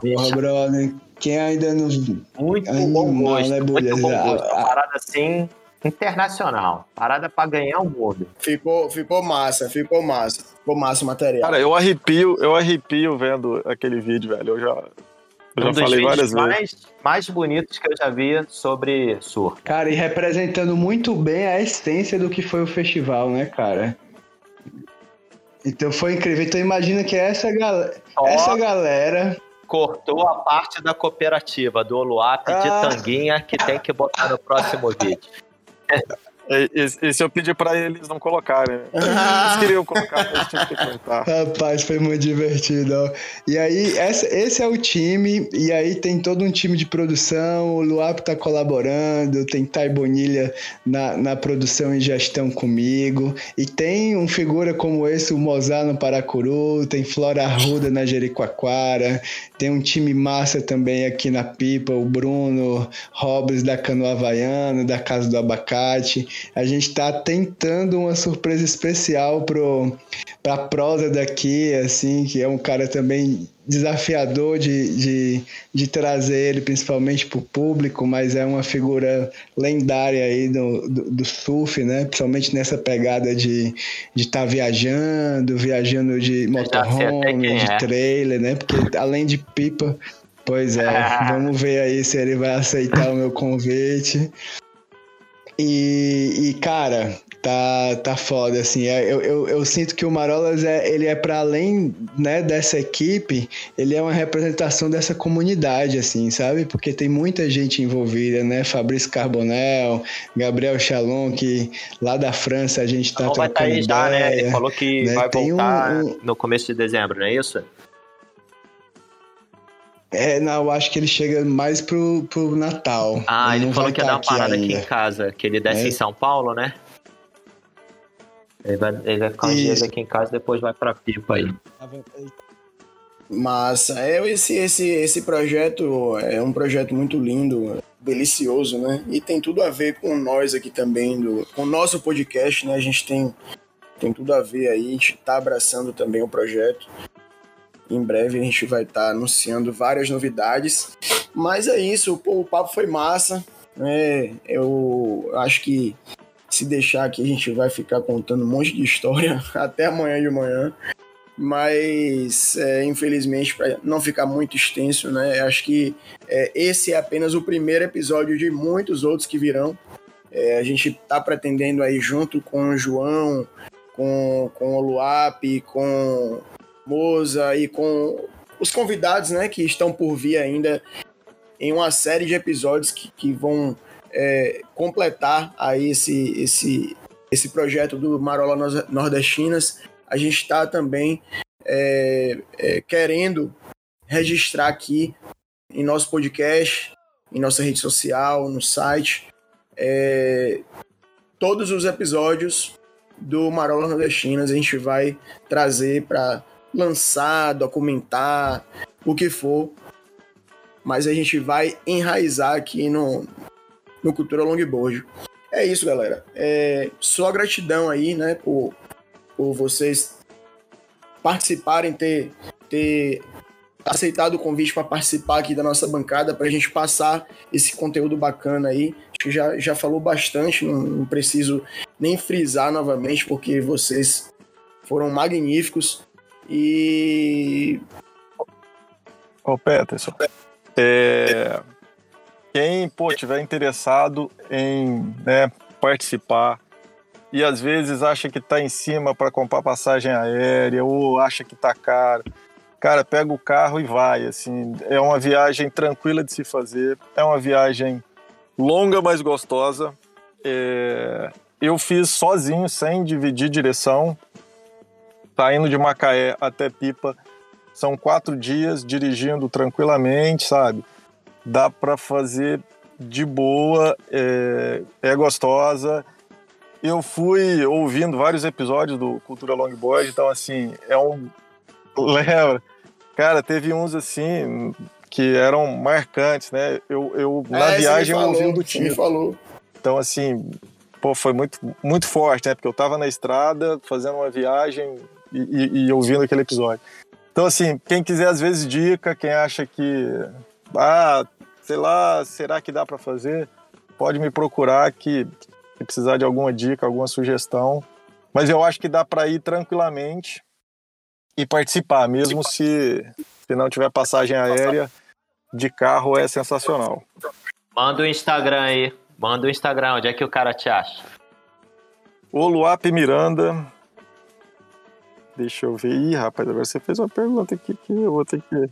Porra, bicho. brother. Quem ainda não viu. Muito Animal, bom gosto. né, muito bom gosto. A- Uma parada assim, internacional. Parada pra ganhar o mundo. ficou, ficou massa, ficou massa. Ficou massa o material. Cara, eu arrepio, eu arrepio vendo aquele vídeo, velho. Eu já, eu um já dos falei várias vídeos vezes. mais, mais bonitos que eu já vi sobre surf. Cara, e representando muito bem a essência do que foi o festival, né, cara? Então foi incrível. Então imagina que essa, gal essa galera. cortou a parte da cooperativa, do Luap de Ah. Tanguinha, que tem que botar no próximo vídeo. É, Esse, esse eu pedi pra eles não colocarem. Eles queriam colocar, mas tinha que cortar. Rapaz, foi muito divertido. ó. E aí, essa- esse é o time, e aí tem todo um time de produção, o Luap tá colaborando, tem Thay Bonilha na, na produção e gestão comigo, e tem um figura como esse, o Mozart no Paracuru, tem Flora Arruda na Jericoacoara, tem um time massa também aqui na Pipa, o Bruno Robles da Canoa Havaiana, da Casa do Abacate. A gente tá tentando uma surpresa especial pro pra prosa daqui, assim, que é um cara também desafiador de, de, de trazer ele principalmente pro público, mas é uma figura lendária aí do, do, do surf, né? Principalmente nessa pegada de estar viajando, viajando de motorhome, de é. trailer, né? Porque além de pipa, pois é, vamos ver aí se ele vai aceitar o meu convite. E, e, cara, tá, tá foda, assim. É, Eu, eu, eu sinto que o Marolas, é, ele é para além né, dessa equipe, ele é uma representação dessa comunidade, assim, sabe? Porque tem muita gente envolvida, né? Fabrício Carbonel, Gabriel Chalon, que lá da França a gente tá vai estar trocando aí já, né? Ele falou que né? vai Tem um- voltar um- no começo de dezembro, não é isso? É, não, eu acho que ele chega mais pro, pro Natal. Ah, ele não falou que ia tá dar uma parada aqui em casa, que ele desce É. em São Paulo, né? Ele vai, ele vai ficar uns dias aqui em casa e depois vai pra Pipa aí. Massa. É, esse, esse, esse projeto é um projeto muito lindo, delicioso, né? E tem tudo a ver com nós aqui também, do, com o nosso podcast, né? A gente tem, tem tudo a ver aí, a gente tá abraçando também o projeto. Em breve a gente vai estar tá anunciando várias novidades. Mas é isso, o, o papo foi massa. Né? Eu acho que se deixar aqui a gente vai ficar contando um monte de história até amanhã de manhã mas é, infelizmente para não ficar muito extenso, né? Acho que é, esse é apenas o primeiro episódio de muitos outros que virão. É, a gente está pretendendo aí junto com o João, com, com o Luap, com Moza e com os convidados, né, que estão por vir ainda em uma série de episódios que, que vão é, completar aí esse, esse, esse projeto do Marola Nordestinas a gente está também é, é, querendo registrar aqui em nosso podcast, em nossa rede social, no site, é, todos os episódios do Marola Nordestinas a gente vai trazer para lançar, documentar, o que for. Mas a gente vai enraizar aqui no, no Cultura Longboard. É isso, galera. É, só gratidão aí, né, por por vocês participarem, ter, ter aceitado o convite para participar aqui da nossa bancada, para a gente passar esse conteúdo bacana aí. Acho que já, já falou bastante, não, não preciso nem frisar novamente, porque vocês foram magníficos. E. Ô, Peterson, é... quem pô, tiver interessado em né, participar e às vezes acha que está em cima para comprar passagem aérea ou acha que está caro. Cara, pega o carro e vai, assim, é uma viagem tranquila de se fazer, é uma viagem longa, mas gostosa. É... Eu fiz sozinho, sem dividir direção, tá indo de Macaé até Pipa. São quatro dias dirigindo tranquilamente, sabe? Dá para fazer de boa, é, é gostosa eu fui ouvindo vários episódios do Cultura Longboard, então assim, é um. Lembra? Cara, teve uns assim que eram marcantes, né? Eu, eu na é, viagem falou, ouvindo o time. falou. Então, assim, pô, foi muito, muito forte, né? Porque eu tava na estrada fazendo uma viagem e, e, e ouvindo aquele episódio. Então, assim, quem quiser, às vezes, dica, quem acha que, ah, sei lá, será que dá para fazer? Pode me procurar que se precisar de alguma dica, alguma sugestão. Mas eu acho que dá para ir tranquilamente e participar, mesmo se, se não tiver passagem aérea, de carro é sensacional. Manda o Instagram aí. Manda o Instagram, onde é que o cara te acha? O Luap Miranda. Deixa eu ver. Ih, rapaz, agora você fez uma pergunta aqui que eu vou ter que.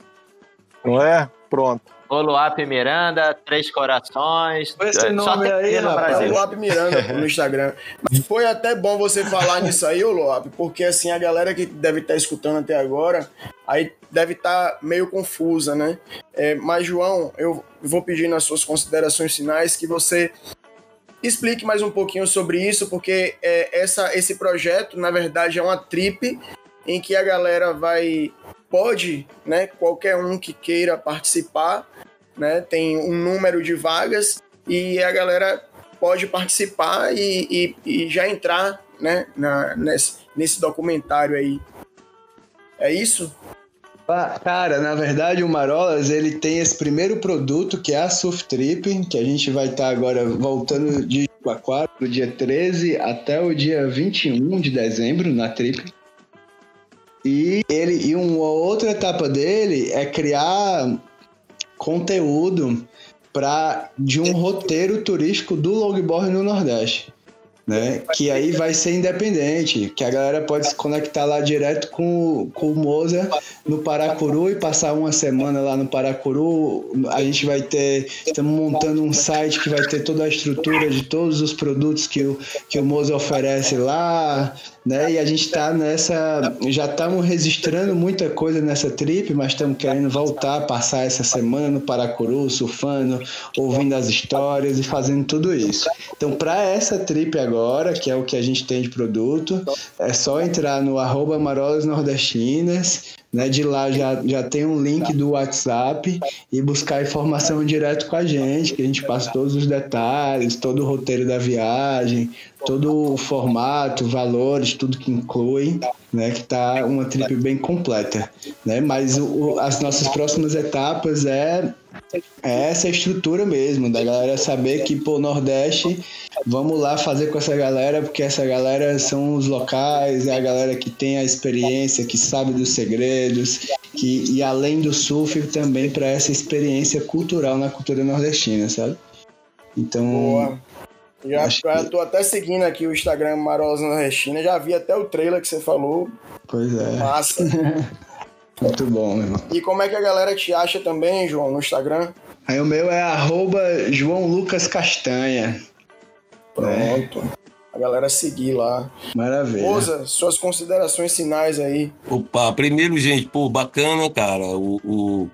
Não é? Pronto. Oluap Miranda, Três Corações. Esse nome aí, rapaz, Oluap Miranda no Instagram. Mas foi até bom você falar nisso aí, Oluap, porque assim, a galera que deve estar tá escutando até agora, aí deve estar tá meio confusa, né? É, mas, João, eu vou pedir nas suas considerações finais que você explique mais um pouquinho sobre isso, porque é, essa, esse projeto, na verdade, é uma trip em que a galera vai pode, né, qualquer um que queira participar, né, tem um número de vagas e a galera pode participar e, e, e já entrar, né, na, nesse, nesse documentário aí. É isso? Cara, na verdade o Marolas ele tem esse primeiro produto que é a Surf Trip, que a gente vai estar tá agora voltando de 4, dia 13 até o dia 21 de dezembro na Trip. E ele e uma outra etapa dele é criar conteúdo para de um roteiro turístico do longboard no Nordeste né? Que aí vai ser independente, que a galera pode se conectar lá direto com, com o Moza no Paracuru e passar uma semana lá no Paracuru. A gente vai ter, estamos montando um site que vai ter toda a estrutura de todos os produtos que o, que o Moza oferece lá, né? E a gente está nessa, já estamos registrando muita coisa nessa trip, mas estamos querendo voltar, passar essa semana no Paracuru, surfando, ouvindo as histórias e fazendo tudo isso. Então, para essa trip agora que é o que a gente tem de produto. É só entrar no arroba Marolas Nordestinas, né? De lá já, já tem um link do WhatsApp e buscar informação direto com a gente, que a gente passa todos os detalhes, todo o roteiro da viagem, todo o formato, valores, tudo que inclui, né? Que tá uma trip bem completa, né? Mas o, as nossas próximas etapas é é essa estrutura mesmo, da galera saber que, pô, Nordeste, vamos lá fazer com essa galera, porque essa galera são os locais, é a galera que tem a experiência, que sabe dos segredos, que, e além do surf, também para essa experiência cultural na cultura nordestina, sabe? Então. Boa. Já, já tô até seguindo aqui o Instagram Marosa Nordestina, já vi até o trailer que você falou. Pois é. Massa. Muito bom, meu irmão. E como é que a galera te acha também, João, no Instagram? Aí o meu é arroba João Lucas Castanha. Pronto. É. A galera seguir lá. Maravilha. Moza, suas considerações finais aí. Opa, primeiro, gente, pô, bacana, cara. O, o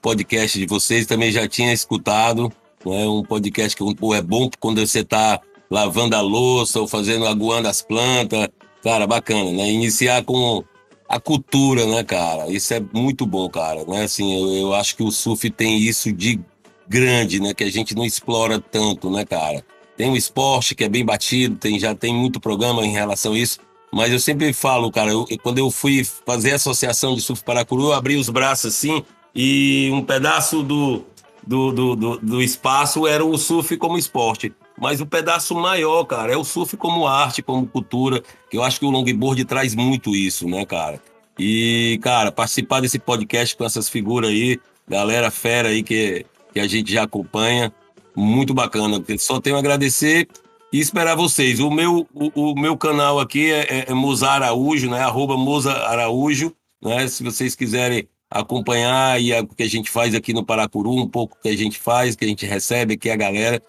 podcast de vocês também já tinha escutado. Né? Um podcast que pô, é bom quando você tá lavando a louça ou fazendo, aguando as plantas. Cara, bacana, né? Iniciar com a cultura, né, cara? Isso é muito bom, cara. Né? Assim, eu, eu acho que o surf tem isso de grande, né? Que a gente não explora tanto, né, cara? Tem o esporte que é bem batido, tem, já tem muito programa em relação a isso. Mas eu sempre falo, cara, eu, quando eu fui fazer a associação de surf Paracuru, eu abri os braços assim e um pedaço do, do, do, do, do espaço era o surf como esporte. Mas o pedaço maior, cara, é o surf como arte, como cultura, que eu acho que o longboard traz muito isso, né, cara? E, cara, participar desse podcast com essas figuras aí, galera fera aí que, que a gente já acompanha, muito bacana. Só tenho a agradecer e esperar vocês. O meu, o, o meu canal aqui é, é, é Moza Araújo, né? Arroba Moza Araújo, né? Se vocês quiserem acompanhar e o que a gente faz aqui no Paracuru, um pouco que a gente faz, que a gente recebe aqui a galera,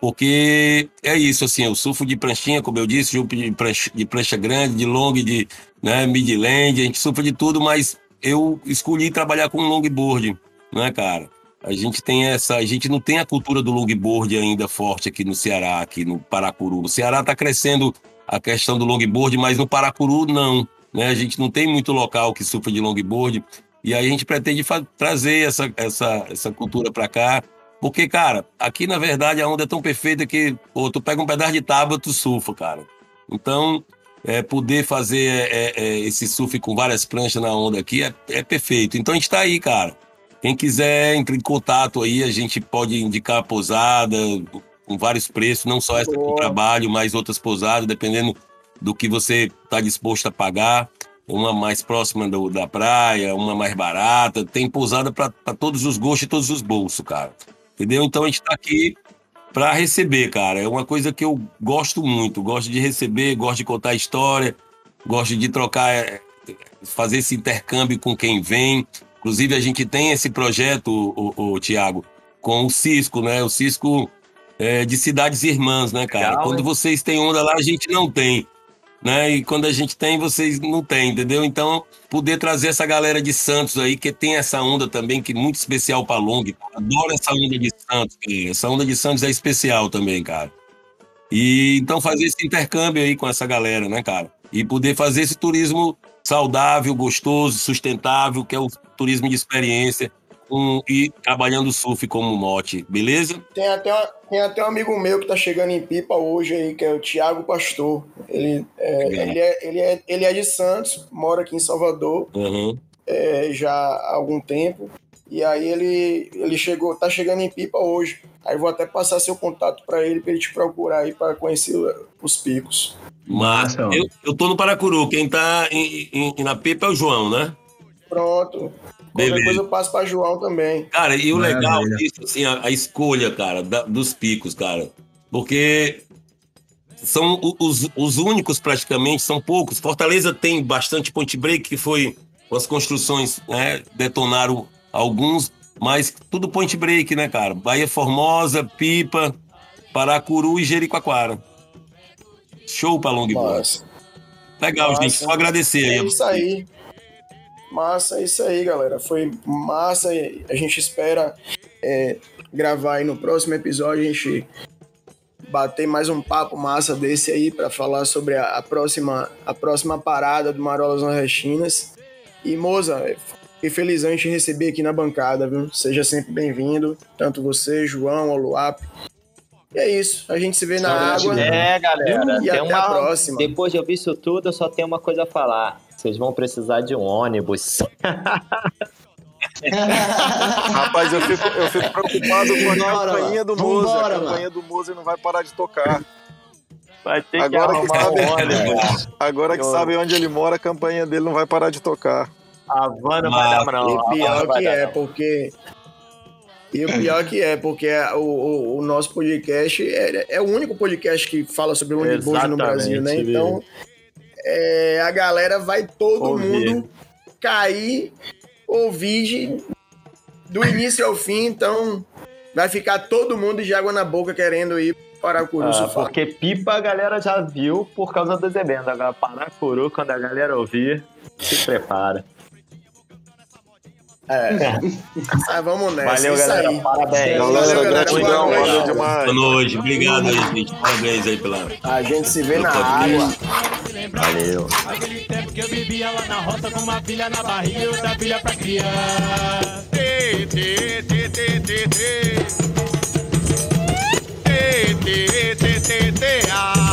porque é isso, assim, eu surfo de pranchinha, como eu disse, de prancha, de prancha grande, de long, de né, midland, a gente surfa de tudo, mas eu escolhi trabalhar com longboard, né, cara? A gente tem essa, a gente não tem a cultura do longboard ainda forte aqui no Ceará, aqui no Paracuru. No Ceará está crescendo a questão do longboard, mas no Paracuru não, né? A gente não tem muito local que surfa de longboard e aí a gente pretende trazer essa, essa, essa cultura para cá. Porque, cara, aqui na verdade a onda é tão perfeita que, pô, tu pega um pedaço de tábua, tu surfa, cara. Então, é, poder fazer é, é, esse surf com várias pranchas na onda aqui é, é perfeito. Então a gente tá aí, cara. Quem quiser, entre em contato aí, a gente pode indicar a posada com vários preços, não só essa com trabalho, mas outras posadas, dependendo do que você está disposto a pagar uma mais próxima do, da praia, uma mais barata. Tem pousada para todos os gostos e todos os bolsos, cara. Entendeu? Então a gente está aqui para receber, cara. É uma coisa que eu gosto muito. Gosto de receber, gosto de contar história, gosto de trocar, é, fazer esse intercâmbio com quem vem. Inclusive, a gente tem esse projeto, o, o, Tiago, com o Cisco, né? O Cisco é, de Cidades Irmãs, né, cara? Legal, Quando vocês têm onda lá, a gente não tem né? E quando a gente tem, vocês não têm, entendeu? Então, poder trazer essa galera de Santos aí, que tem essa onda também, que é muito especial para Long. Adoro essa onda de Santos, cara. Essa onda de Santos é especial também, cara. E então fazer esse intercâmbio aí com essa galera, né, cara? E poder fazer esse turismo saudável, gostoso, sustentável, que é o turismo de experiência, um, e trabalhando o surf como mote, beleza? Tem até, uma, tem até um amigo meu que tá chegando em Pipa hoje aí, que é o Tiago Pastor. Ele é, ele, é, ele, é, ele é de Santos, mora aqui em Salvador uhum. é, já há algum tempo. E aí ele, ele chegou, tá chegando em Pipa hoje. Aí vou até passar seu contato para ele, para ele te procurar aí para conhecer os picos. Mas eu, eu tô no Paracuru, quem tá em, em, na Pipa é o João, né? Pronto. Beleza. Depois eu passo para João também. Cara, e o legal disso, assim, a, a escolha, cara, da, dos picos, cara. Porque são os, os únicos praticamente, são poucos. Fortaleza tem bastante point break, que foi as construções, né, detonaram alguns, mas tudo point break, né, cara? Bahia Formosa, Pipa, Paracuru e Jericoacoara. Show para longboard. Legal, Nossa. gente. Só agradecer aí. É isso aí. Massa, é isso aí, galera. Foi massa. A gente espera é, gravar aí no próximo episódio. A gente bater mais um papo massa desse aí para falar sobre a, a, próxima, a próxima parada do Marolas Nordestinas. E Moza, fiquei felizão em te receber aqui na bancada, viu? Seja sempre bem-vindo, tanto você, João, Oluap. E é isso, a gente se vê na água. É, galera. E até uma... a próxima. Depois de ouvir isso tudo, eu só tenho uma coisa a falar. Vocês vão precisar de um ônibus. Rapaz, eu fico, eu fico preocupado com a campanha do vambora, Moza. A campanha do Moza não vai parar de tocar. Vai ter Agora que que sabe- um ônibus. Agora que Eu- sabem onde ele mora, a campanha dele não vai parar de tocar. A van não vai dar, não. E pior que é, não. porque. E o pior que é, porque é o, o, o nosso podcast é, é o único podcast que fala sobre o ônibus no Brasil, né? Então, é, a galera vai todo Ouvir. mundo cair, ouvir do início ao fim, então vai ficar todo mundo de água na boca querendo ir para o Curu Ah, porque pipa a galera já viu por causa dos eventos. Agora, Paracuru, quando a galera ouvir, se prepara. Ah, vamos nessa. Valeu, isso galera. aí. Parabéns. Valeu, Galera, gratidão, Boa valeu noite. demais. Boa noite, obrigado aí, gente. Parabéns aí pela. A gente se vê na água. Valeu. Aquele tempo que eu vivia lá na roça com uma filha na barriga e outra filha pra criar. Tê, tê, tê, tê, tê, tê. Tê, tê, tê, tê, tê, ah.